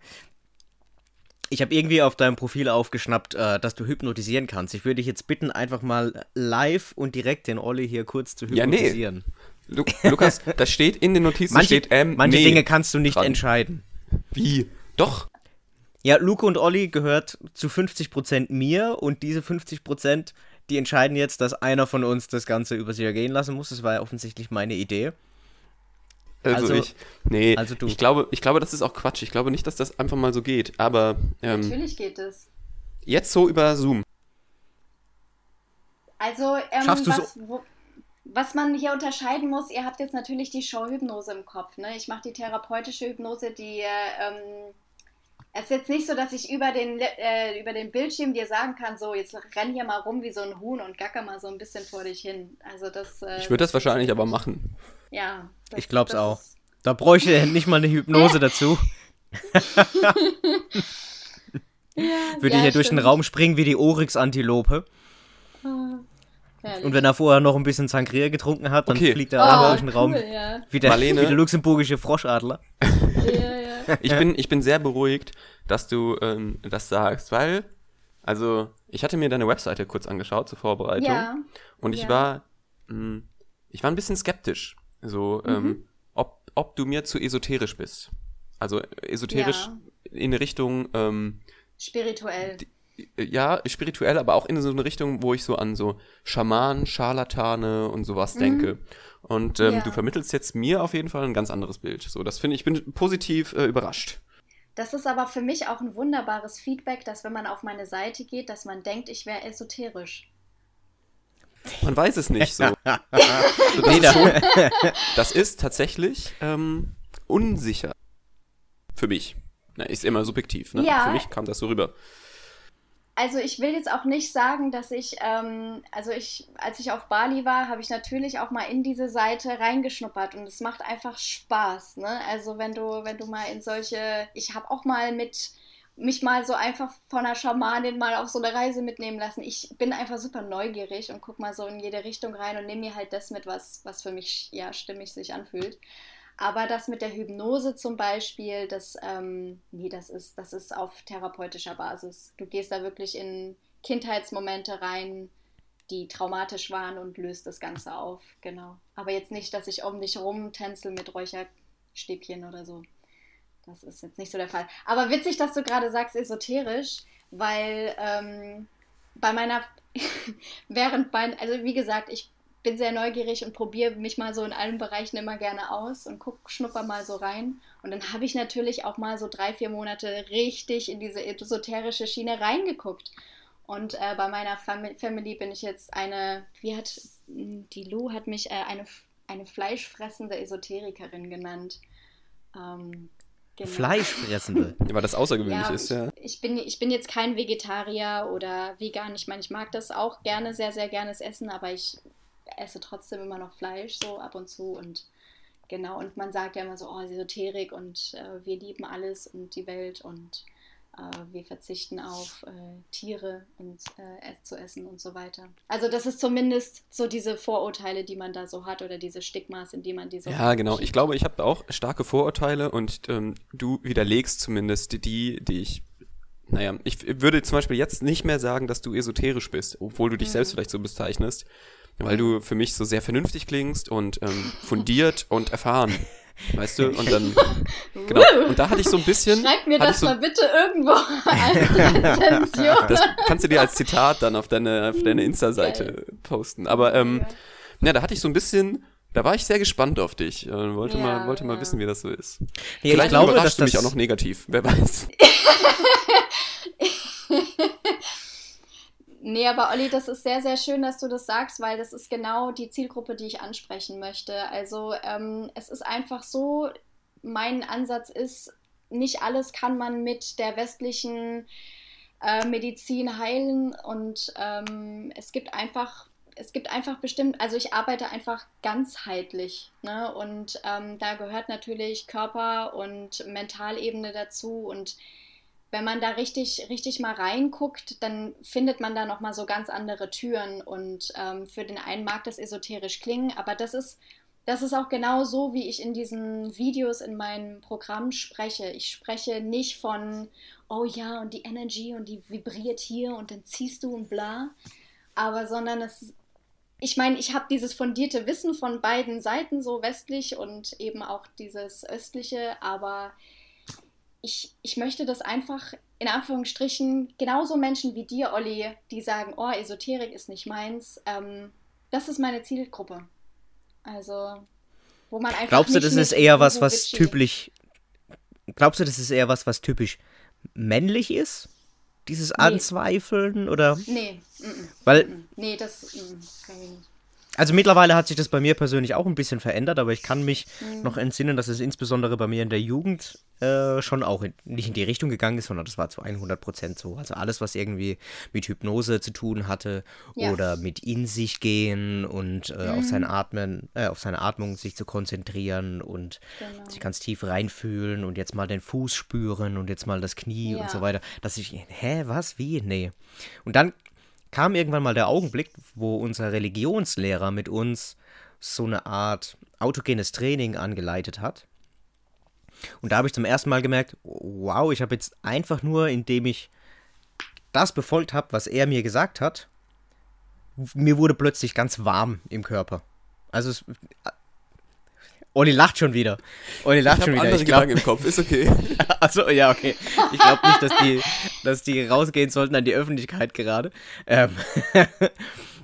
ich habe irgendwie auf deinem Profil aufgeschnappt, äh, dass du hypnotisieren kannst. Ich würde dich jetzt bitten, einfach mal live und direkt den Olli hier kurz zu hypnotisieren. Ja, nee. Lu Lukas, das steht in den Notizen, manche, steht ähm, Manche nee Dinge kannst du nicht dran. entscheiden. Wie? Doch. Ja, Luke und Olli gehört zu 50% mir und diese 50%, die entscheiden jetzt, dass einer von uns das Ganze über sich ergehen lassen muss. Das war ja offensichtlich meine Idee. Also, Also- ich, nee, also du. ich glaube, ich glaube, das ist auch Quatsch. Ich glaube nicht, dass das einfach mal so geht. Aber ähm, Natürlich geht es. jetzt so über Zoom. Also, ähm, Schaffst was, wo, was man hier unterscheiden muss, ihr habt jetzt natürlich die Showhypnose im Kopf. Ne? Ich mache die therapeutische Hypnose, die äh, ähm, es ist jetzt nicht so, dass ich über den, äh, über den Bildschirm dir sagen kann, so, jetzt renn hier mal rum wie so ein Huhn und gacker mal so ein bisschen vor dich hin. Also das. Äh, Ich würde das wahrscheinlich aber machen. Ja. Das, Ich glaub's auch. ist- Da bräuchte er nicht mal eine Hypnose dazu. Ja, Würde ja, hier durch den. Raum springen wie die Oryx-Antilope. Herrlich. Und wenn er vorher noch ein bisschen Sangria getrunken hat, dann Okay. fliegt er auch oh, durch den Raum cool, ja. wie der, Marlene? wie der luxemburgische Froschadler. ja, ja. Ich bin, ich bin sehr beruhigt, dass du ähm, das sagst, weil, also, ich hatte mir deine Webseite kurz angeschaut zur Vorbereitung. Ja. Und ich Ja. war, mh, ich war ein bisschen skeptisch, so, Mhm. ähm, ob, ob du mir zu esoterisch bist. Also esoterisch Ja. in Richtung, ähm, Spirituell. äh, ja, spirituell, aber auch in so eine Richtung, wo ich so an so Schamanen, Scharlatane und sowas denke. Und ähm, Mhm. Ja. du vermittelst jetzt mir auf jeden Fall ein ganz anderes Bild. So, das finde ich, ich bin positiv äh, überrascht. Das ist aber für mich auch ein wunderbares Feedback, dass wenn man auf meine Seite geht, dass man denkt, ich wäre esoterisch. Man weiß es nicht so. das, Nee, ist schon, das ist tatsächlich ähm, unsicher. Für mich. Na, ist immer subjektiv, ne? Ja. Für mich kam das so rüber. also ich will jetzt auch nicht sagen, dass ich, ähm, also ich, als ich auf Bali war, habe ich natürlich auch mal in diese Seite reingeschnuppert und es macht einfach Spaß, ne? Also wenn du, wenn du mal in solche, ich habe auch mal mit mich mal so einfach von einer Schamanin mal auf so eine Reise mitnehmen lassen. Ich bin einfach super neugierig und guck mal so in jede Richtung rein und nehme mir halt das mit, was, was für mich ja stimmig sich anfühlt. Aber das mit der Hypnose zum Beispiel, das, ähm, nee, das ist, das ist auf therapeutischer Basis. Du gehst da wirklich in Kindheitsmomente rein, die traumatisch waren und löst das Ganze auf, genau. Aber jetzt nicht, dass ich um dich rumtänzel mit Räucherstäbchen oder so. Das ist jetzt nicht so der Fall. Aber witzig, dass du gerade sagst, esoterisch, weil ähm, bei meiner, während mein, also wie gesagt, ich bin sehr neugierig und probiere mich mal so in allen Bereichen immer gerne aus und guck, schnupper mal so rein. Und dann habe ich natürlich auch mal so drei, vier Monate richtig in diese esoterische Schiene reingeguckt. Und äh, bei meiner Fam Family bin ich jetzt eine, wie hat, die Lou hat mich äh, eine, eine fleischfressende Esoterikerin genannt. Ähm, Genau. Fleischfressende. ja, weil das außergewöhnlich ja, ist, ja. Ich bin, ich bin jetzt kein Vegetarier oder vegan. Ich meine, ich mag das auch gerne, sehr, sehr gerne Essen, aber ich esse trotzdem immer noch Fleisch, so ab und zu. Und genau, und man sagt ja immer so, oh, Esoterik und äh, wir lieben alles und die Welt und wir verzichten auf äh, Tiere und äh, zu essen und so weiter. Also das ist zumindest so diese Vorurteile, die man da so hat oder diese Stigmas, in die man diese. Ja, genau. Ich glaube, ich habe auch starke Vorurteile und ähm, du widerlegst zumindest die, die ich naja, ich würde zum Beispiel jetzt nicht mehr sagen, dass du esoterisch bist, obwohl du dich mhm. selbst vielleicht so bezeichnest weil du für mich so sehr vernünftig klingst und ähm, fundiert und erfahren. Weißt du? Und dann, genau. Und da hatte ich so ein bisschen. Schreib mir das so, mal bitte irgendwo als Rezension. Das kannst du dir als Zitat dann auf deine, auf deine Insta-Seite posten. Aber, ähm, ja, da hatte ich so ein bisschen, da war ich sehr gespannt auf dich. Und wollte, ja, mal, wollte ja. mal wissen, wie das so ist. Ja, Vielleicht ich glaube, überraschst du mich auch noch negativ. Wer weiß. Nee, aber Olli, das ist sehr, sehr schön, dass du das sagst, weil das ist genau die Zielgruppe, die ich ansprechen möchte. Also ähm, es ist einfach so, mein Ansatz ist, nicht alles kann man mit der westlichen äh, Medizin heilen und ähm, es gibt einfach es gibt einfach bestimmt, also ich arbeite einfach ganzheitlich. Ne? Und ähm, da gehört natürlich Körper und Mentalebene dazu. Und wenn man da richtig, richtig mal reinguckt, dann findet man da nochmal so ganz andere Türen. Und ähm, für den einen mag das esoterisch klingen, aber das ist, das ist auch genau so, wie ich in diesen Videos in meinem Programm spreche. Ich spreche nicht von, oh ja, und die Energy und die vibriert hier und dann ziehst du und bla, aber sondern es ich meine, ich habe dieses fundierte Wissen von beiden Seiten, so westlich und eben auch dieses östliche, aber ich, ich möchte das einfach in Anführungsstrichen genauso Menschen wie dir, Olli, die sagen, oh, Esoterik ist nicht meins, ähm, das ist meine Zielgruppe. Also, wo man einfach. Glaubst du, das ist eher was, was typisch. Glaubst du, das ist eher was, was typisch männlich ist? Dieses nee. Anzweifeln oder? Nee, mm -mm, weil. Mm nee, das kann ich nicht. Also mittlerweile hat sich das bei mir persönlich auch ein bisschen verändert, aber ich kann mich mhm. noch entsinnen, dass es insbesondere bei mir in der Jugend äh, schon auch in, nicht in die Richtung gegangen ist, sondern das war zu 100 Prozent so. Also alles, was irgendwie mit Hypnose zu tun hatte ja. oder mit in sich gehen und äh, mhm. auf sein Atmen, äh, auf seine Atmung sich zu konzentrieren und genau. sich ganz tief reinfühlen und jetzt mal den Fuß spüren und jetzt mal das Knie ja. und so weiter. Dass ich, hä, was, wie? Nee. Und dann kam irgendwann mal der Augenblick, wo unser Religionslehrer mit uns so eine Art autogenes Training angeleitet hat. Und da habe ich zum ersten Mal gemerkt, wow, ich habe jetzt einfach nur, indem ich das befolgt habe, was er mir gesagt hat, mir wurde plötzlich ganz warm im Körper. Also es, Olli lacht schon wieder. Olli lacht ich schon wieder. Andere ich glaub, im Kopf, ist okay. Achso, ja, okay. Ich glaube nicht, dass die, dass die rausgehen sollten an die Öffentlichkeit gerade. Ähm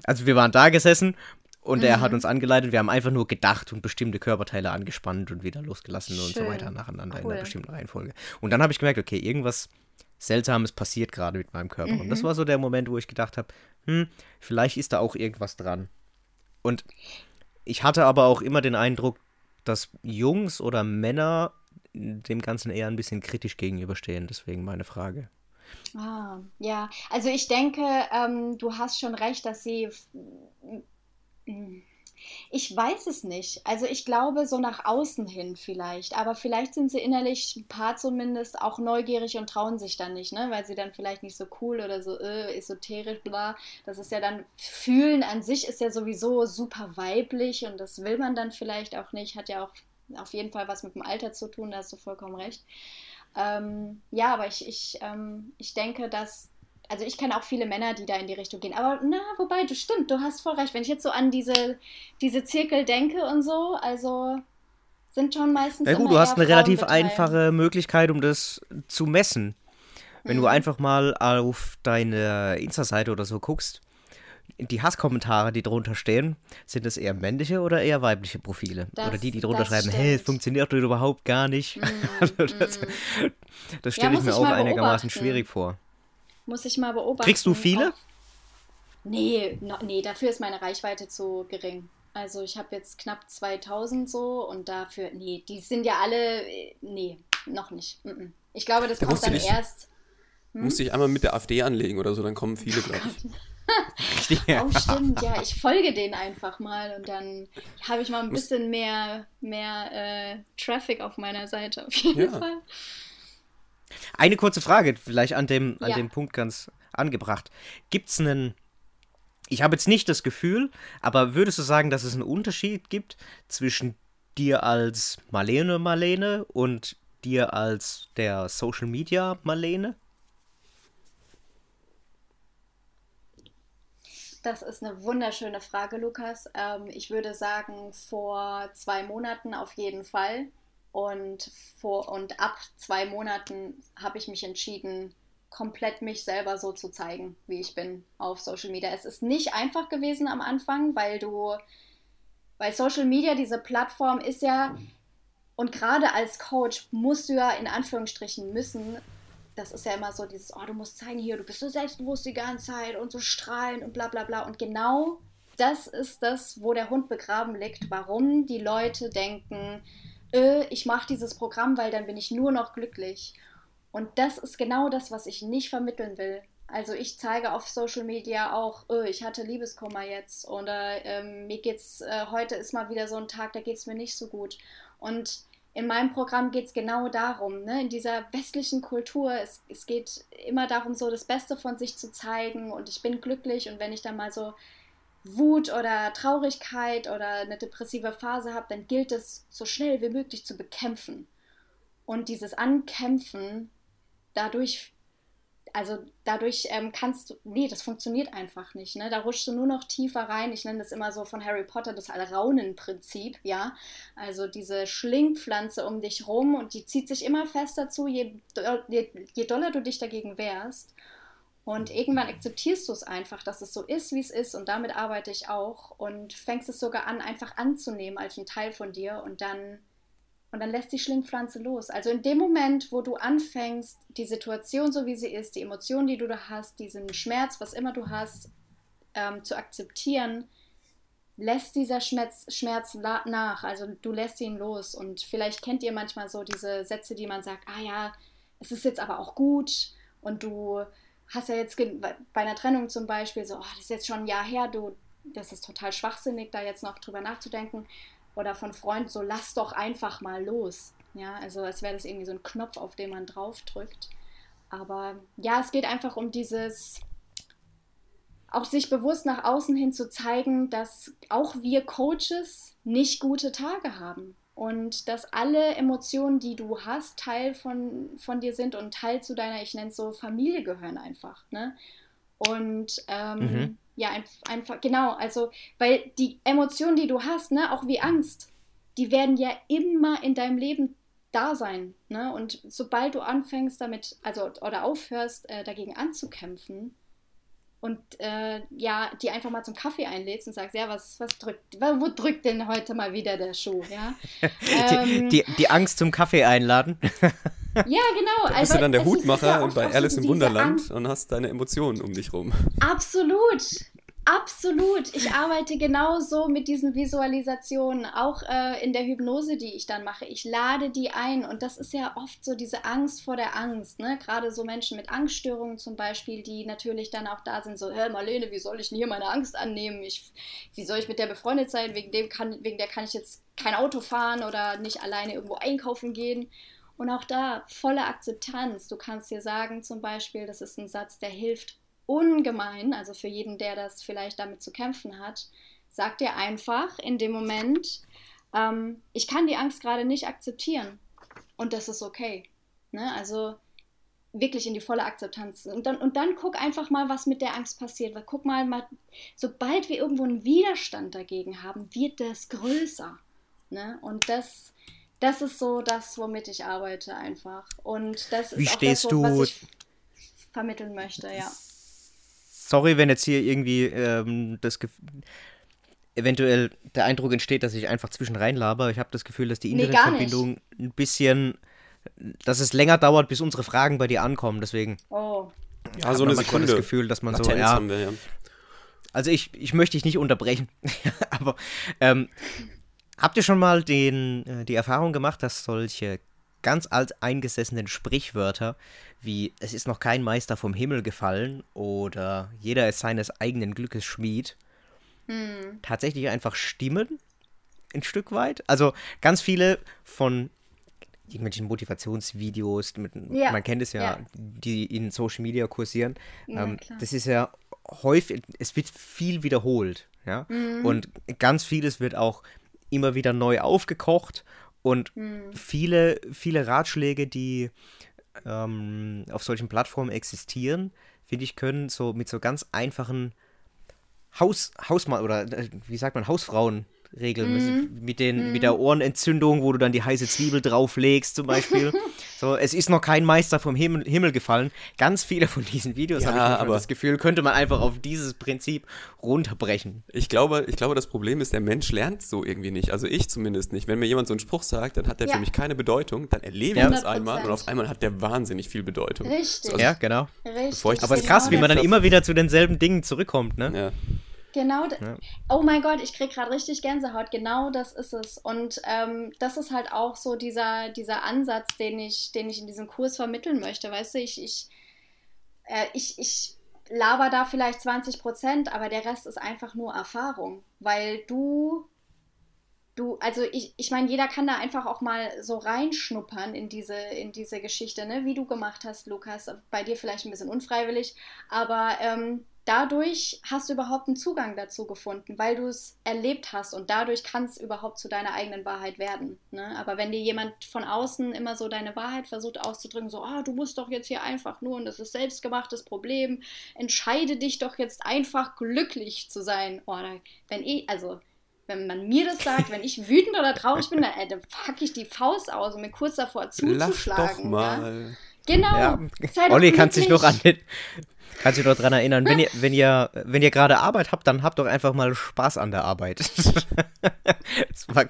also wir waren da gesessen und mhm. er hat uns angeleitet. Wir haben einfach nur gedacht und bestimmte Körperteile angespannt und wieder losgelassen Schön. und so weiter nacheinander cool. in einer bestimmten Reihenfolge. Und dann habe ich gemerkt, okay, irgendwas Seltsames passiert gerade mit meinem Körper. Mhm. Und das mhm. war so der Moment, wo ich gedacht habe, hm, vielleicht ist da auch irgendwas dran. Und ich hatte aber auch immer den Eindruck, dass Jungs oder Männer dem Ganzen eher ein bisschen kritisch gegenüberstehen. Deswegen meine Frage. Ah, ja, also ich denke, ähm, du hast schon recht, dass sie. Ich weiß es nicht. Also ich glaube so nach außen hin vielleicht, aber vielleicht sind sie innerlich ein paar zumindest auch neugierig und trauen sich dann nicht, ne? Weil sie dann vielleicht nicht so cool oder so äh, esoterisch bla. Das ist ja dann fühlen an sich ist ja sowieso super weiblich und das will man dann vielleicht auch nicht. Hat ja auch auf jeden Fall was mit dem Alter zu tun. Da hast du vollkommen recht. Ähm, ja, aber ich, ich, ähm, ich denke, dass, also ich kenne auch viele Männer, die da in die Richtung gehen. Aber na, wobei, du stimmt, du hast voll recht. Wenn ich jetzt so an diese, diese Zirkel denke und so, also sind schon meistens. Ja gut, du hast eine relativ einfache Möglichkeit, um das zu messen. Wenn mhm. du einfach mal auf deine Insta-Seite oder so guckst, die Hasskommentare, die drunter stehen, sind es eher männliche oder eher weibliche Profile? Das, oder die, die drunter schreiben, hey, es funktioniert überhaupt gar nicht. Mm, das, mm. das stelle ja, ich mir auch einigermaßen schwierig vor. Muss ich mal beobachten. Kriegst du viele? Nee, no, nee, dafür ist meine Reichweite zu gering. Also ich habe jetzt knapp 2000 so und dafür, nee, die sind ja alle, nee, noch nicht. Ich glaube, das da kommt dann dich, erst. Hm? Musst dich einmal mit der AfD anlegen oder so, dann kommen viele, glaube ich. oh, stimmt, ja. Ich folge denen einfach mal und dann habe ich mal ein bisschen mehr, mehr äh, Traffic auf meiner Seite, auf jeden ja. Fall. Eine kurze Frage, vielleicht an dem, an ja. dem Punkt ganz angebracht. Gibt es einen. Ich habe jetzt nicht das Gefühl, aber würdest du sagen, dass es einen Unterschied gibt zwischen dir als Marlene Marlene und dir als der Social Media Marlene? Das ist eine wunderschöne Frage, Lukas. Ähm, ich würde sagen, vor zwei Monaten auf jeden Fall. Und, vor, und ab zwei Monaten habe ich mich entschieden, komplett mich selber so zu zeigen, wie ich bin auf Social Media. Es ist nicht einfach gewesen am Anfang, weil du, weil Social Media, diese Plattform ist ja, und gerade als Coach musst du ja in Anführungsstrichen müssen das ist ja immer so dieses, oh, du musst zeigen hier, du bist so selbstbewusst die ganze Zeit und so strahlend und bla bla bla. Und genau das ist das, wo der Hund begraben liegt, warum die Leute denken, äh, ich mache dieses Programm, weil dann bin ich nur noch glücklich. Und das ist genau das, was ich nicht vermitteln will. Also ich zeige auf Social Media auch, oh, ich hatte Liebeskummer jetzt oder ähm, mir geht's, äh, heute ist mal wieder so ein Tag, da geht es mir nicht so gut. Und in meinem Programm geht es genau darum, ne? in dieser westlichen Kultur, es, es geht immer darum, so das Beste von sich zu zeigen und ich bin glücklich und wenn ich dann mal so Wut oder Traurigkeit oder eine depressive Phase habe, dann gilt es so schnell wie möglich zu bekämpfen. Und dieses Ankämpfen, dadurch also dadurch ähm, kannst du, nee, das funktioniert einfach nicht. Ne? Da rutschst du nur noch tiefer rein. Ich nenne das immer so von Harry Potter das Raunenprinzip, ja. Also diese Schlingpflanze um dich rum und die zieht sich immer fester zu, je, je, je doller du dich dagegen wehrst. Und irgendwann akzeptierst du es einfach, dass es so ist, wie es ist. Und damit arbeite ich auch. Und fängst es sogar an, einfach anzunehmen als ein Teil von dir. Und dann und dann lässt die Schlingpflanze los. Also in dem Moment, wo du anfängst, die Situation so wie sie ist, die Emotionen, die du da hast, diesen Schmerz, was immer du hast, ähm, zu akzeptieren, lässt dieser Schmerz, Schmerz nach. Also du lässt ihn los. Und vielleicht kennt ihr manchmal so diese Sätze, die man sagt, ah ja, es ist jetzt aber auch gut. Und du hast ja jetzt bei einer Trennung zum Beispiel so, oh, das ist jetzt schon ein Jahr her, du, das ist total schwachsinnig, da jetzt noch drüber nachzudenken oder von Freunden so, lass doch einfach mal los. Ja, also als wäre das irgendwie so ein Knopf, auf den man drauf drückt. Aber ja, es geht einfach um dieses, auch sich bewusst nach außen hin zu zeigen, dass auch wir Coaches nicht gute Tage haben. Und dass alle Emotionen, die du hast, Teil von, von dir sind und Teil zu deiner, ich nenne es so, Familie gehören einfach. Ne? Und ähm, mhm ja, einfach, genau, also, weil die Emotionen, die du hast, ne, auch wie Angst, die werden ja immer in deinem Leben da sein, ne, und sobald du anfängst damit, also, oder aufhörst, äh, dagegen anzukämpfen, und äh, ja, die einfach mal zum Kaffee einlädst und sagst, ja, was, was drückt, wo drückt denn heute mal wieder der Schuh, ja? ähm, die, die, Angst zum Kaffee einladen. ja, genau. Da bist also, du dann der Hutmacher ja bei Alice im Wunderland Angst. und hast deine Emotionen um dich rum. Absolut, Absolut. Ich arbeite genauso mit diesen Visualisationen, auch äh, in der Hypnose, die ich dann mache. Ich lade die ein und das ist ja oft so diese Angst vor der Angst. Ne? Gerade so Menschen mit Angststörungen zum Beispiel, die natürlich dann auch da sind, so, hä Marlene, wie soll ich denn hier meine Angst annehmen? Ich, wie soll ich mit der befreundet sein? Wegen, dem kann, wegen der kann ich jetzt kein Auto fahren oder nicht alleine irgendwo einkaufen gehen. Und auch da volle Akzeptanz. Du kannst dir sagen zum Beispiel, das ist ein Satz, der hilft ungemein, also für jeden, der das vielleicht damit zu kämpfen hat, sagt dir einfach in dem Moment, ähm, ich kann die Angst gerade nicht akzeptieren und das ist okay. Ne? Also wirklich in die volle Akzeptanz. Und dann, und dann guck einfach mal, was mit der Angst passiert. Weil guck mal, mal, sobald wir irgendwo einen Widerstand dagegen haben, wird das größer. Ne? Und das, das ist so das, womit ich arbeite einfach. Und das Wie ist auch stehst das, du was ich vermitteln möchte, ja. Sorry, wenn jetzt hier irgendwie ähm, das Gef eventuell der Eindruck entsteht, dass ich einfach zwischen reinlaber. Ich habe das Gefühl, dass die Nee, Internetverbindung ein bisschen, dass es länger dauert, bis unsere Fragen bei dir ankommen. Deswegen Oh, Ja, so eine Sekunde. das Gefühl, dass man so, Latenz ja, haben wir, ja. Also ich, ich möchte dich nicht unterbrechen, aber ähm, habt ihr schon mal den, äh, die Erfahrung gemacht, dass solche ganz alt eingesessenen Sprichwörter wie es ist noch kein Meister vom Himmel gefallen oder jeder ist seines eigenen Glückes Schmied hm. tatsächlich einfach stimmen? Ein Stück weit? Also ganz viele von irgendwelchen Motivationsvideos, mit, Ja, man kennt es ja, ja. die in Social Media kursieren. Ja, ähm, das ist ja häufig, es wird viel wiederholt, ja. Mhm. Und ganz vieles wird auch immer wieder neu aufgekocht und Mhm. viele, viele Ratschläge, die ähm, auf solchen Plattformen existieren, finde ich, können so mit so ganz einfachen Haus, Hausmann oder äh, wie sagt man, Hausfrauen regeln. Mhm. Mit, den, mit der Ohrenentzündung, wo du dann die heiße Zwiebel drauflegst, zum Beispiel. so, es ist noch kein Meister vom Himmel, Himmel gefallen. Ganz viele von diesen Videos Ja, habe ich aber- das Gefühl, könnte man einfach auf dieses Prinzip runterbrechen. Ich glaube, ich glaube, das Problem ist, der Mensch lernt so irgendwie nicht. Also ich zumindest nicht. Wenn mir jemand so einen Spruch sagt, dann hat der Ja. für mich keine Bedeutung. Dann erlebe Ja. ich das einmal und 100%. auf einmal hat der wahnsinnig viel Bedeutung. Richtig. Also- ja, genau. Richtig. Aber es ist Genau krass, wie man dann immer wieder zu denselben Dingen zurückkommt, ne? Ja. Genau. Ja. Oh mein Gott, ich krieg gerade richtig Gänsehaut. Genau das ist es. Und ähm, das ist halt auch so dieser, dieser Ansatz, den ich, den ich in diesem Kurs vermitteln möchte. Weißt du, ich, ich, äh, ich, ich laber da vielleicht 20 Prozent, aber der Rest ist einfach nur Erfahrung. Weil du, du, also ich, ich meine, jeder kann da einfach auch mal so reinschnuppern in diese, in diese Geschichte, ne? wie du gemacht hast, Lukas. Bei dir vielleicht ein bisschen unfreiwillig, aber ähm, dadurch hast du überhaupt einen Zugang dazu gefunden, weil du es erlebt hast und dadurch kann es überhaupt zu deiner eigenen Wahrheit werden. Ne? Aber wenn dir jemand von außen immer so deine Wahrheit versucht auszudrücken, so, ah, du musst doch jetzt hier einfach nur und das ist selbstgemachtes Problem, entscheide dich doch jetzt einfach glücklich zu sein. Oh, da, wenn ich, also wenn man mir das sagt, wenn ich wütend oder traurig bin, dann, äh, dann pack ich die Faust aus und bin kurz davor Lach zuzuschlagen. doch mal. Ja? Genau. Ja. Olli kann sich noch an den, kann sich noch dran erinnern, wenn ihr, wenn ihr, wenn ihr gerade Arbeit habt, dann habt doch einfach mal Spaß an der Arbeit. das war,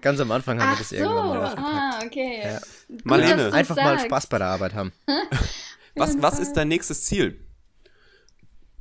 ganz am Anfang haben wir Ach das so, irgendwann mal aufgepackt. ah, okay. Ja. Gut, Marlene. Einfach mal sagst. Spaß bei der Arbeit haben. Was, was ist dein nächstes Ziel?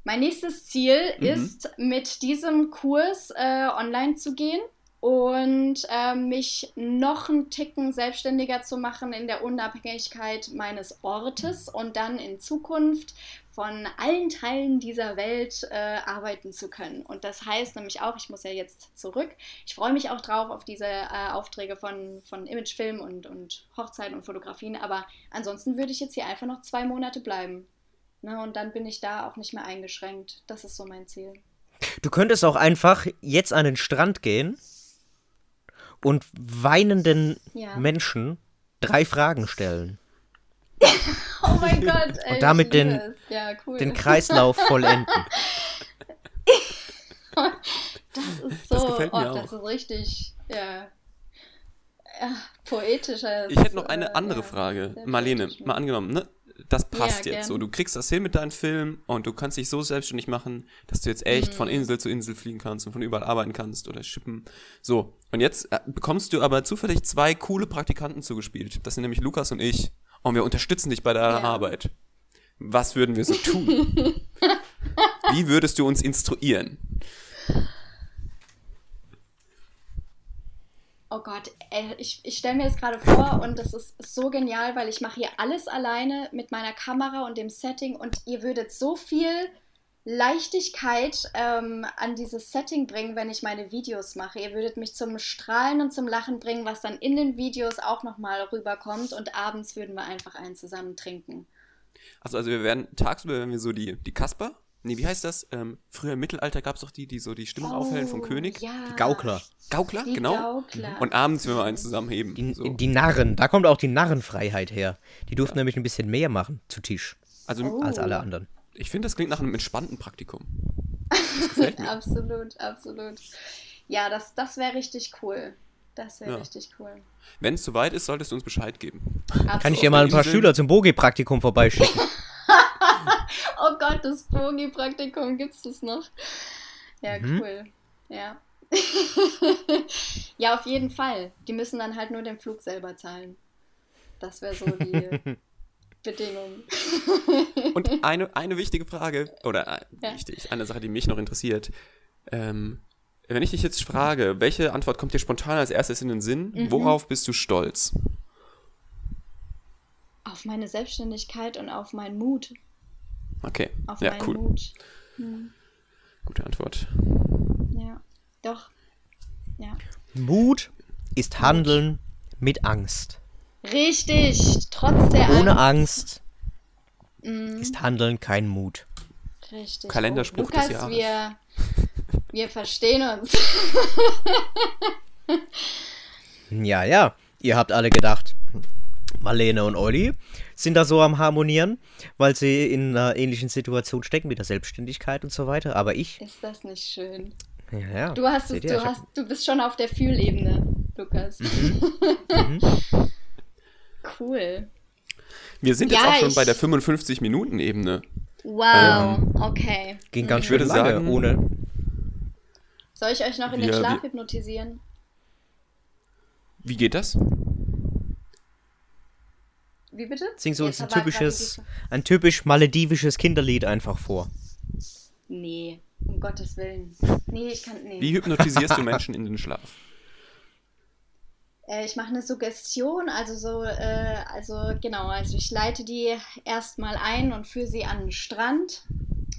Mein nächstes Ziel Mhm. ist, mit diesem Kurs äh, online zu gehen und äh, mich noch einen Ticken selbstständiger zu machen in der Unabhängigkeit meines Ortes und dann in Zukunft von allen Teilen dieser Welt äh, arbeiten zu können. Und das heißt nämlich auch, ich muss ja jetzt zurück. Ich freue mich auch drauf auf diese äh, Aufträge von, von Imagefilm und, und Hochzeiten und Fotografien. Aber ansonsten würde ich jetzt hier einfach noch zwei Monate bleiben. Ne, und dann bin ich da auch nicht mehr eingeschränkt. Das ist so mein Ziel. Du könntest auch einfach jetzt an den Strand gehen und weinenden Ja. Menschen drei Fragen stellen. Oh mein Gott, ey, Und damit den- ja, cool. Den Kreislauf vollenden. das ist so, Das gefällt mir oh, auch. das ist richtig, ja, ja poetischer. Ich hätte noch eine andere ja, Frage. Marlene, mal angenommen, ne? Das passt Ja, jetzt gern. so. Du kriegst das hin mit deinem Film und du kannst dich so selbstständig machen, dass du jetzt echt Mhm. von Insel zu Insel fliegen kannst und von überall arbeiten kannst oder schippen. So. Und jetzt äh, bekommst du aber zufällig zwei coole Praktikanten zugespielt. Das sind nämlich Lukas und ich. Und wir unterstützen dich bei deiner Ja. Arbeit. Was würden wir so tun? Wie würdest du uns instruieren? Oh Gott, ey, ich, ich stelle mir das gerade vor und das ist so genial, weil ich mache hier alles alleine mit meiner Kamera und dem Setting und ihr würdet so viel Leichtigkeit ähm, an dieses Setting bringen, wenn ich meine Videos mache. Ihr würdet mich zum Strahlen und zum Lachen bringen, was dann in den Videos auch nochmal rüberkommt und abends würden wir einfach einen zusammen trinken. Also, also wir werden tagsüber, wenn wir so die, die Kasper, nee, wie heißt das? Ähm, früher im Mittelalter gab es doch die, die so die Stimmung aufhellen vom König. Oh, Ja. Die Gaukler. Gaukler, Die genau. Gaukler. Und abends, wenn wir einen zusammenheben. Die, so. die Narren, da kommt auch die Narrenfreiheit her. Die durften nämlich ein bisschen mehr machen zu Tisch Also Oh. als alle anderen. ich finde, das klingt nach einem entspannten Praktikum. Absolut, absolut. Ja, das, das wäre richtig cool. Das wäre Ja. richtig cool. Wenn es soweit ist, solltest du uns Bescheid geben. Kann ich dir mal ein paar. Schüler zum Bogi-Praktikum vorbeischicken? Oh Gott, das Bogi-Praktikum gibt's das noch? Ja, Mhm. cool. Ja. ja, auf jeden Fall. Die müssen dann halt nur den Flug selber zahlen. Das wäre so die Bedingung. Und eine, eine wichtige Frage, oder äh, Ja. wichtig, eine Sache, die mich noch interessiert. Ähm, wenn ich dich jetzt frage, welche Antwort kommt dir spontan als erstes in den Sinn? Mhm. Worauf bist du stolz? Auf meine Selbstständigkeit und auf meinen Mut. Okay, Auf ja, cool. Mut. Gute Antwort. Ja, doch. Ja. Mut ist Handeln mit Angst. Richtig, trotz der Ohne Angst. Angst ist Handeln kein Mut. Richtig. Kalenderspruch oh, Lukas, des Jahres. Wir, wir verstehen uns. Ja, ja, ihr habt alle gedacht, Marlene und Olli sind da so am Harmonieren, weil sie in einer ähnlichen Situation stecken mit der Selbstständigkeit und so weiter. Aber ich, Ist das nicht schön? ja, ja. Du hast es, du hast, du bist schon auf der Fühlebene, Lukas. Mhm. cool. Wir sind Ja, jetzt auch schon ich- bei der 55-Minuten-Ebene. Wow, Ähm, okay. ging ganz Ich schön sagen- ohne. Soll ich euch noch in den Wir- Schlaf wir- hypnotisieren? Wie geht das? Wie bitte? Sing so uns ein aber typisches, ein typisch maledivisches Kinderlied einfach vor. Nee, um Gottes Willen. Nee, ich kann. Nee. Wie hypnotisierst du Menschen in den Schlaf? Äh, ich mache eine Suggestion, also so, äh, also genau, also ich leite die erstmal ein und führe sie an den Strand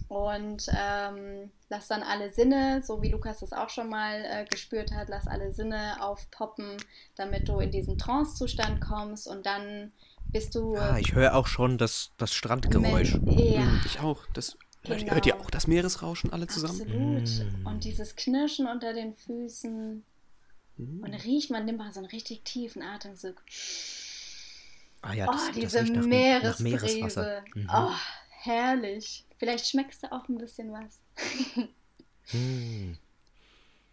und ähm, lass dann alle Sinne, so wie Lukas das auch schon mal äh, gespürt hat, lass alle Sinne aufpoppen, damit du in diesen Trance-Zustand kommst und dann bist du. Ah, ich höre auch schon das, das Strandgeräusch. Ja, Hm, Ich auch. Das, hört, Genau. hört ihr auch das Meeresrauschen alle zusammen? absolut. Mm. Und dieses Knirschen unter den Füßen. Mhm. Und riecht man, nimmt man so einen richtig tiefen Atemzug. Ah ja, Oh, das, das diese riecht nach, nach Meereswasser. Meeresbrise. Mhm. Oh, herrlich. Vielleicht schmeckst du auch ein bisschen was. Hm.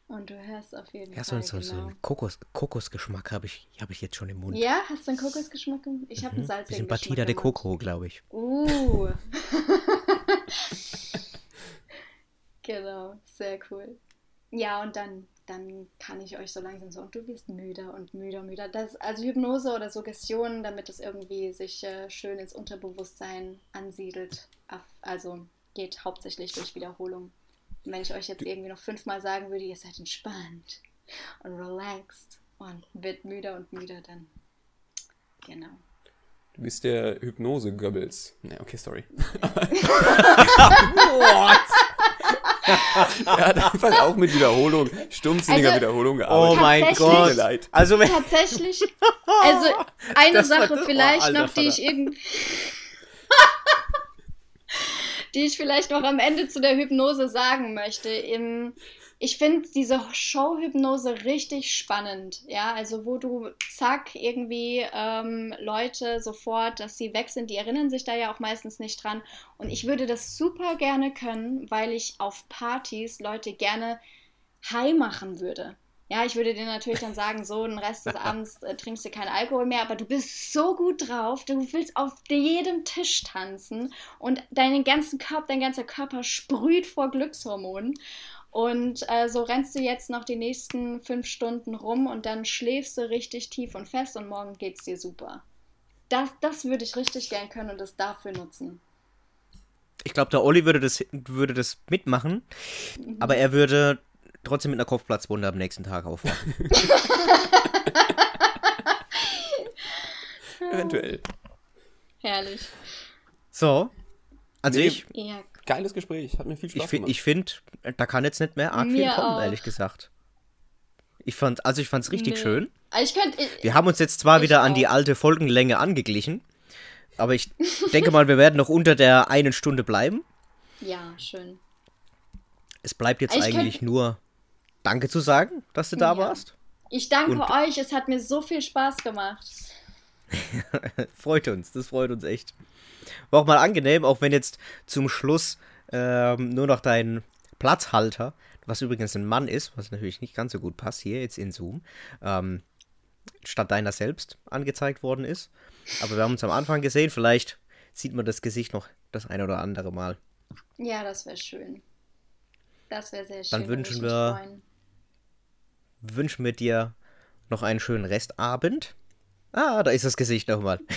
Und du hörst auf jeden Ja, so, Fall. so, so genau. einen Kokos, Kokosgeschmack habe ich, hab ich jetzt schon im Mund. Ja, hast du einen Kokosgeschmack? im- Ich habe einen Mhm. salzigen Bisschen Batida de. Coco, glaube ich. Uh. genau, sehr cool. Ja, und dann, dann kann ich euch so langsam so, und du wirst müder und müder müder. Das, also Hypnose oder Suggestion, damit es irgendwie sich äh, schön ins Unterbewusstsein ansiedelt. Also geht hauptsächlich durch Wiederholung. Und wenn ich euch jetzt irgendwie noch fünfmal sagen würde, ihr seid entspannt und relaxed und wird müder und müder, dann genau. Du bist der Hypnose-Goebbels. Ne, okay, sorry. er hat einfach auch mit Wiederholung, stumpfsinniger Also- Wiederholung Oh gearbeitet. mein? Tut mir Gott. leid. Also wenn, Tatsächlich. Also eine Das Sache oh, vielleicht alter noch, die ich irgendwie. Die ich vielleicht noch am Ende zu der Hypnose sagen möchte. Im, ich finde diese Show-Hypnose richtig spannend. Ja, also wo du zack irgendwie ähm, Leute sofort, dass sie weg sind, die erinnern sich da ja auch meistens nicht dran. Und ich würde das super gerne können, weil ich auf Partys Leute gerne high machen würde. Ja, ich würde dir natürlich dann sagen, so den Rest des Abends äh, trinkst du keinen Alkohol mehr, aber du bist so gut drauf, du willst auf jedem Tisch tanzen und deinen ganzen Körper, dein ganzer Körper sprüht vor Glückshormonen. Und äh, so rennst du jetzt noch die nächsten fünf Stunden rum und dann schläfst du richtig tief und fest und morgen geht's dir super. Das, das würde ich richtig gern können und das dafür nutzen. Ich glaube, der Olli würde das, würde das mitmachen, aber er würde trotzdem mit einer Kopfplatzwunde am nächsten Tag aufwachen. Eventuell. Herrlich. So. Also Nee, ich, Ja, Geiles Gespräch, hat mir viel Spaß ich, gemacht. ich finde, da kann jetzt nicht mehr arg Mir viel kommen, auch. ehrlich gesagt. Ich fand, also ich fand es richtig Nee. schön. Also ich könnte. Wir haben uns jetzt zwar Ich wieder an die alte Folgenlänge angeglichen, aber ich denke mal, wir werden noch unter der einen Stunde bleiben. Ja, schön. Es bleibt jetzt Ich könnt- eigentlich nur Danke zu sagen, dass du da Ja. warst. Ich danke Und- euch, es hat mir so viel Spaß gemacht. Freut uns, das freut uns echt. War auch mal angenehm, auch wenn jetzt zum Schluss ähm, nur noch dein Platzhalter, was übrigens ein Mann ist, was natürlich nicht ganz so gut passt hier jetzt in Zoom, ähm, statt deiner selbst angezeigt worden ist. Aber wir haben uns am Anfang gesehen, vielleicht sieht man das Gesicht noch das ein oder andere Mal. Ja, das wäre schön. Das wäre sehr schön. Dann wünschen wir- freuen. Wünschen wir dir noch einen schönen Restabend. Ah, da ist das Gesicht nochmal.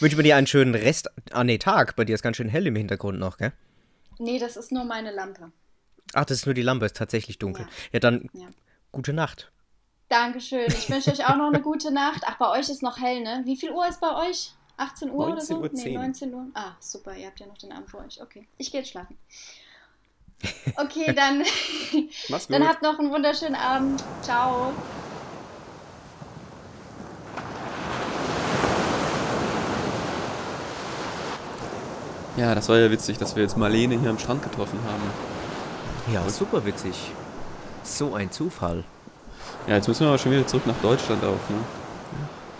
Wünschen wir dir einen schönen Rest. Ah, nee, Tag. Bei dir ist ganz schön hell im Hintergrund noch, gell? Nee, das ist nur meine Lampe. Ach, das ist nur die Lampe, ist tatsächlich dunkel. Ja. Ja, dann Ja. gute Nacht. Dankeschön. Ich wünsche euch auch noch eine gute Nacht. Ach, bei euch ist noch hell, ne? Wie viel Uhr ist bei euch? 18 Uhr oder so? 19:10. Nee, 19 Uhr. Ah, super, ihr habt ja noch den Abend vor euch. Okay, ich gehe jetzt schlafen. Okay, dann, Mach's gut. dann habt noch einen wunderschönen Abend. Ciao. Ja, das war ja witzig, dass wir jetzt Marlene hier am Strand getroffen haben. Ja, super witzig. So ein Zufall. Ja, jetzt müssen wir aber schon wieder zurück nach Deutschland auch, ne?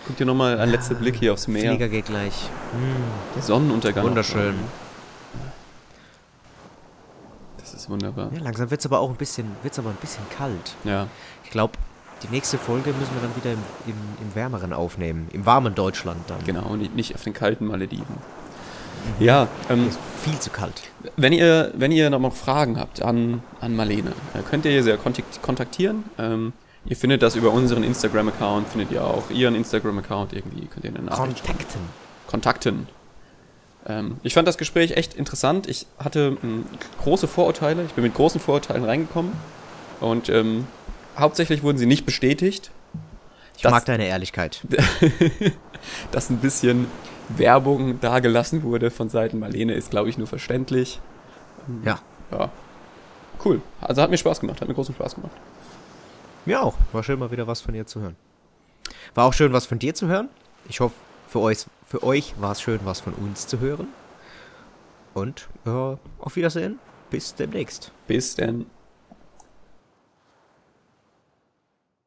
Guck dir nochmal ein letzter Blick hier aufs Meer. Flieger geht gleich. Der Sonnenuntergang. Wunderschön. Das ist wunderbar. Ja, langsam wird es aber auch ein bisschen, wird's aber ein bisschen kalt. Ja. Ich glaube, die nächste Folge müssen wir dann wieder im, im, im wärmeren aufnehmen. Im warmen Deutschland dann. Genau, und nicht auf den kalten Malediven. Ja, ähm, viel zu kalt. wenn ihr, wenn ihr noch mal Fragen habt an, an Marlene, äh, könnt ihr sie ja kontakt- kontaktieren. Ähm, ihr findet das über unseren Instagram-Account, findet ihr auch ihren Instagram-Account irgendwie, könnt ihr Kontakten. kontakten. Ähm, ich fand das Gespräch echt interessant. Ich hatte ähm, große Vorurteile, ich bin mit großen Vorurteilen reingekommen und ähm, hauptsächlich wurden sie nicht bestätigt. Ich Das- mag deine Ehrlichkeit. dass ein bisschen Werbung da gelassen wurde von Seiten Marlene, ist, glaube ich, nur verständlich. Ja. Ja. Cool. Also hat mir Spaß gemacht, hat mir großen Spaß gemacht. Mir auch. War schön, mal wieder was von dir zu hören. War auch schön, was von dir zu hören. Ich hoffe, für euch, für euch war es schön, was von uns zu hören. Und äh, auf Wiedersehen. Bis demnächst. Bis denn.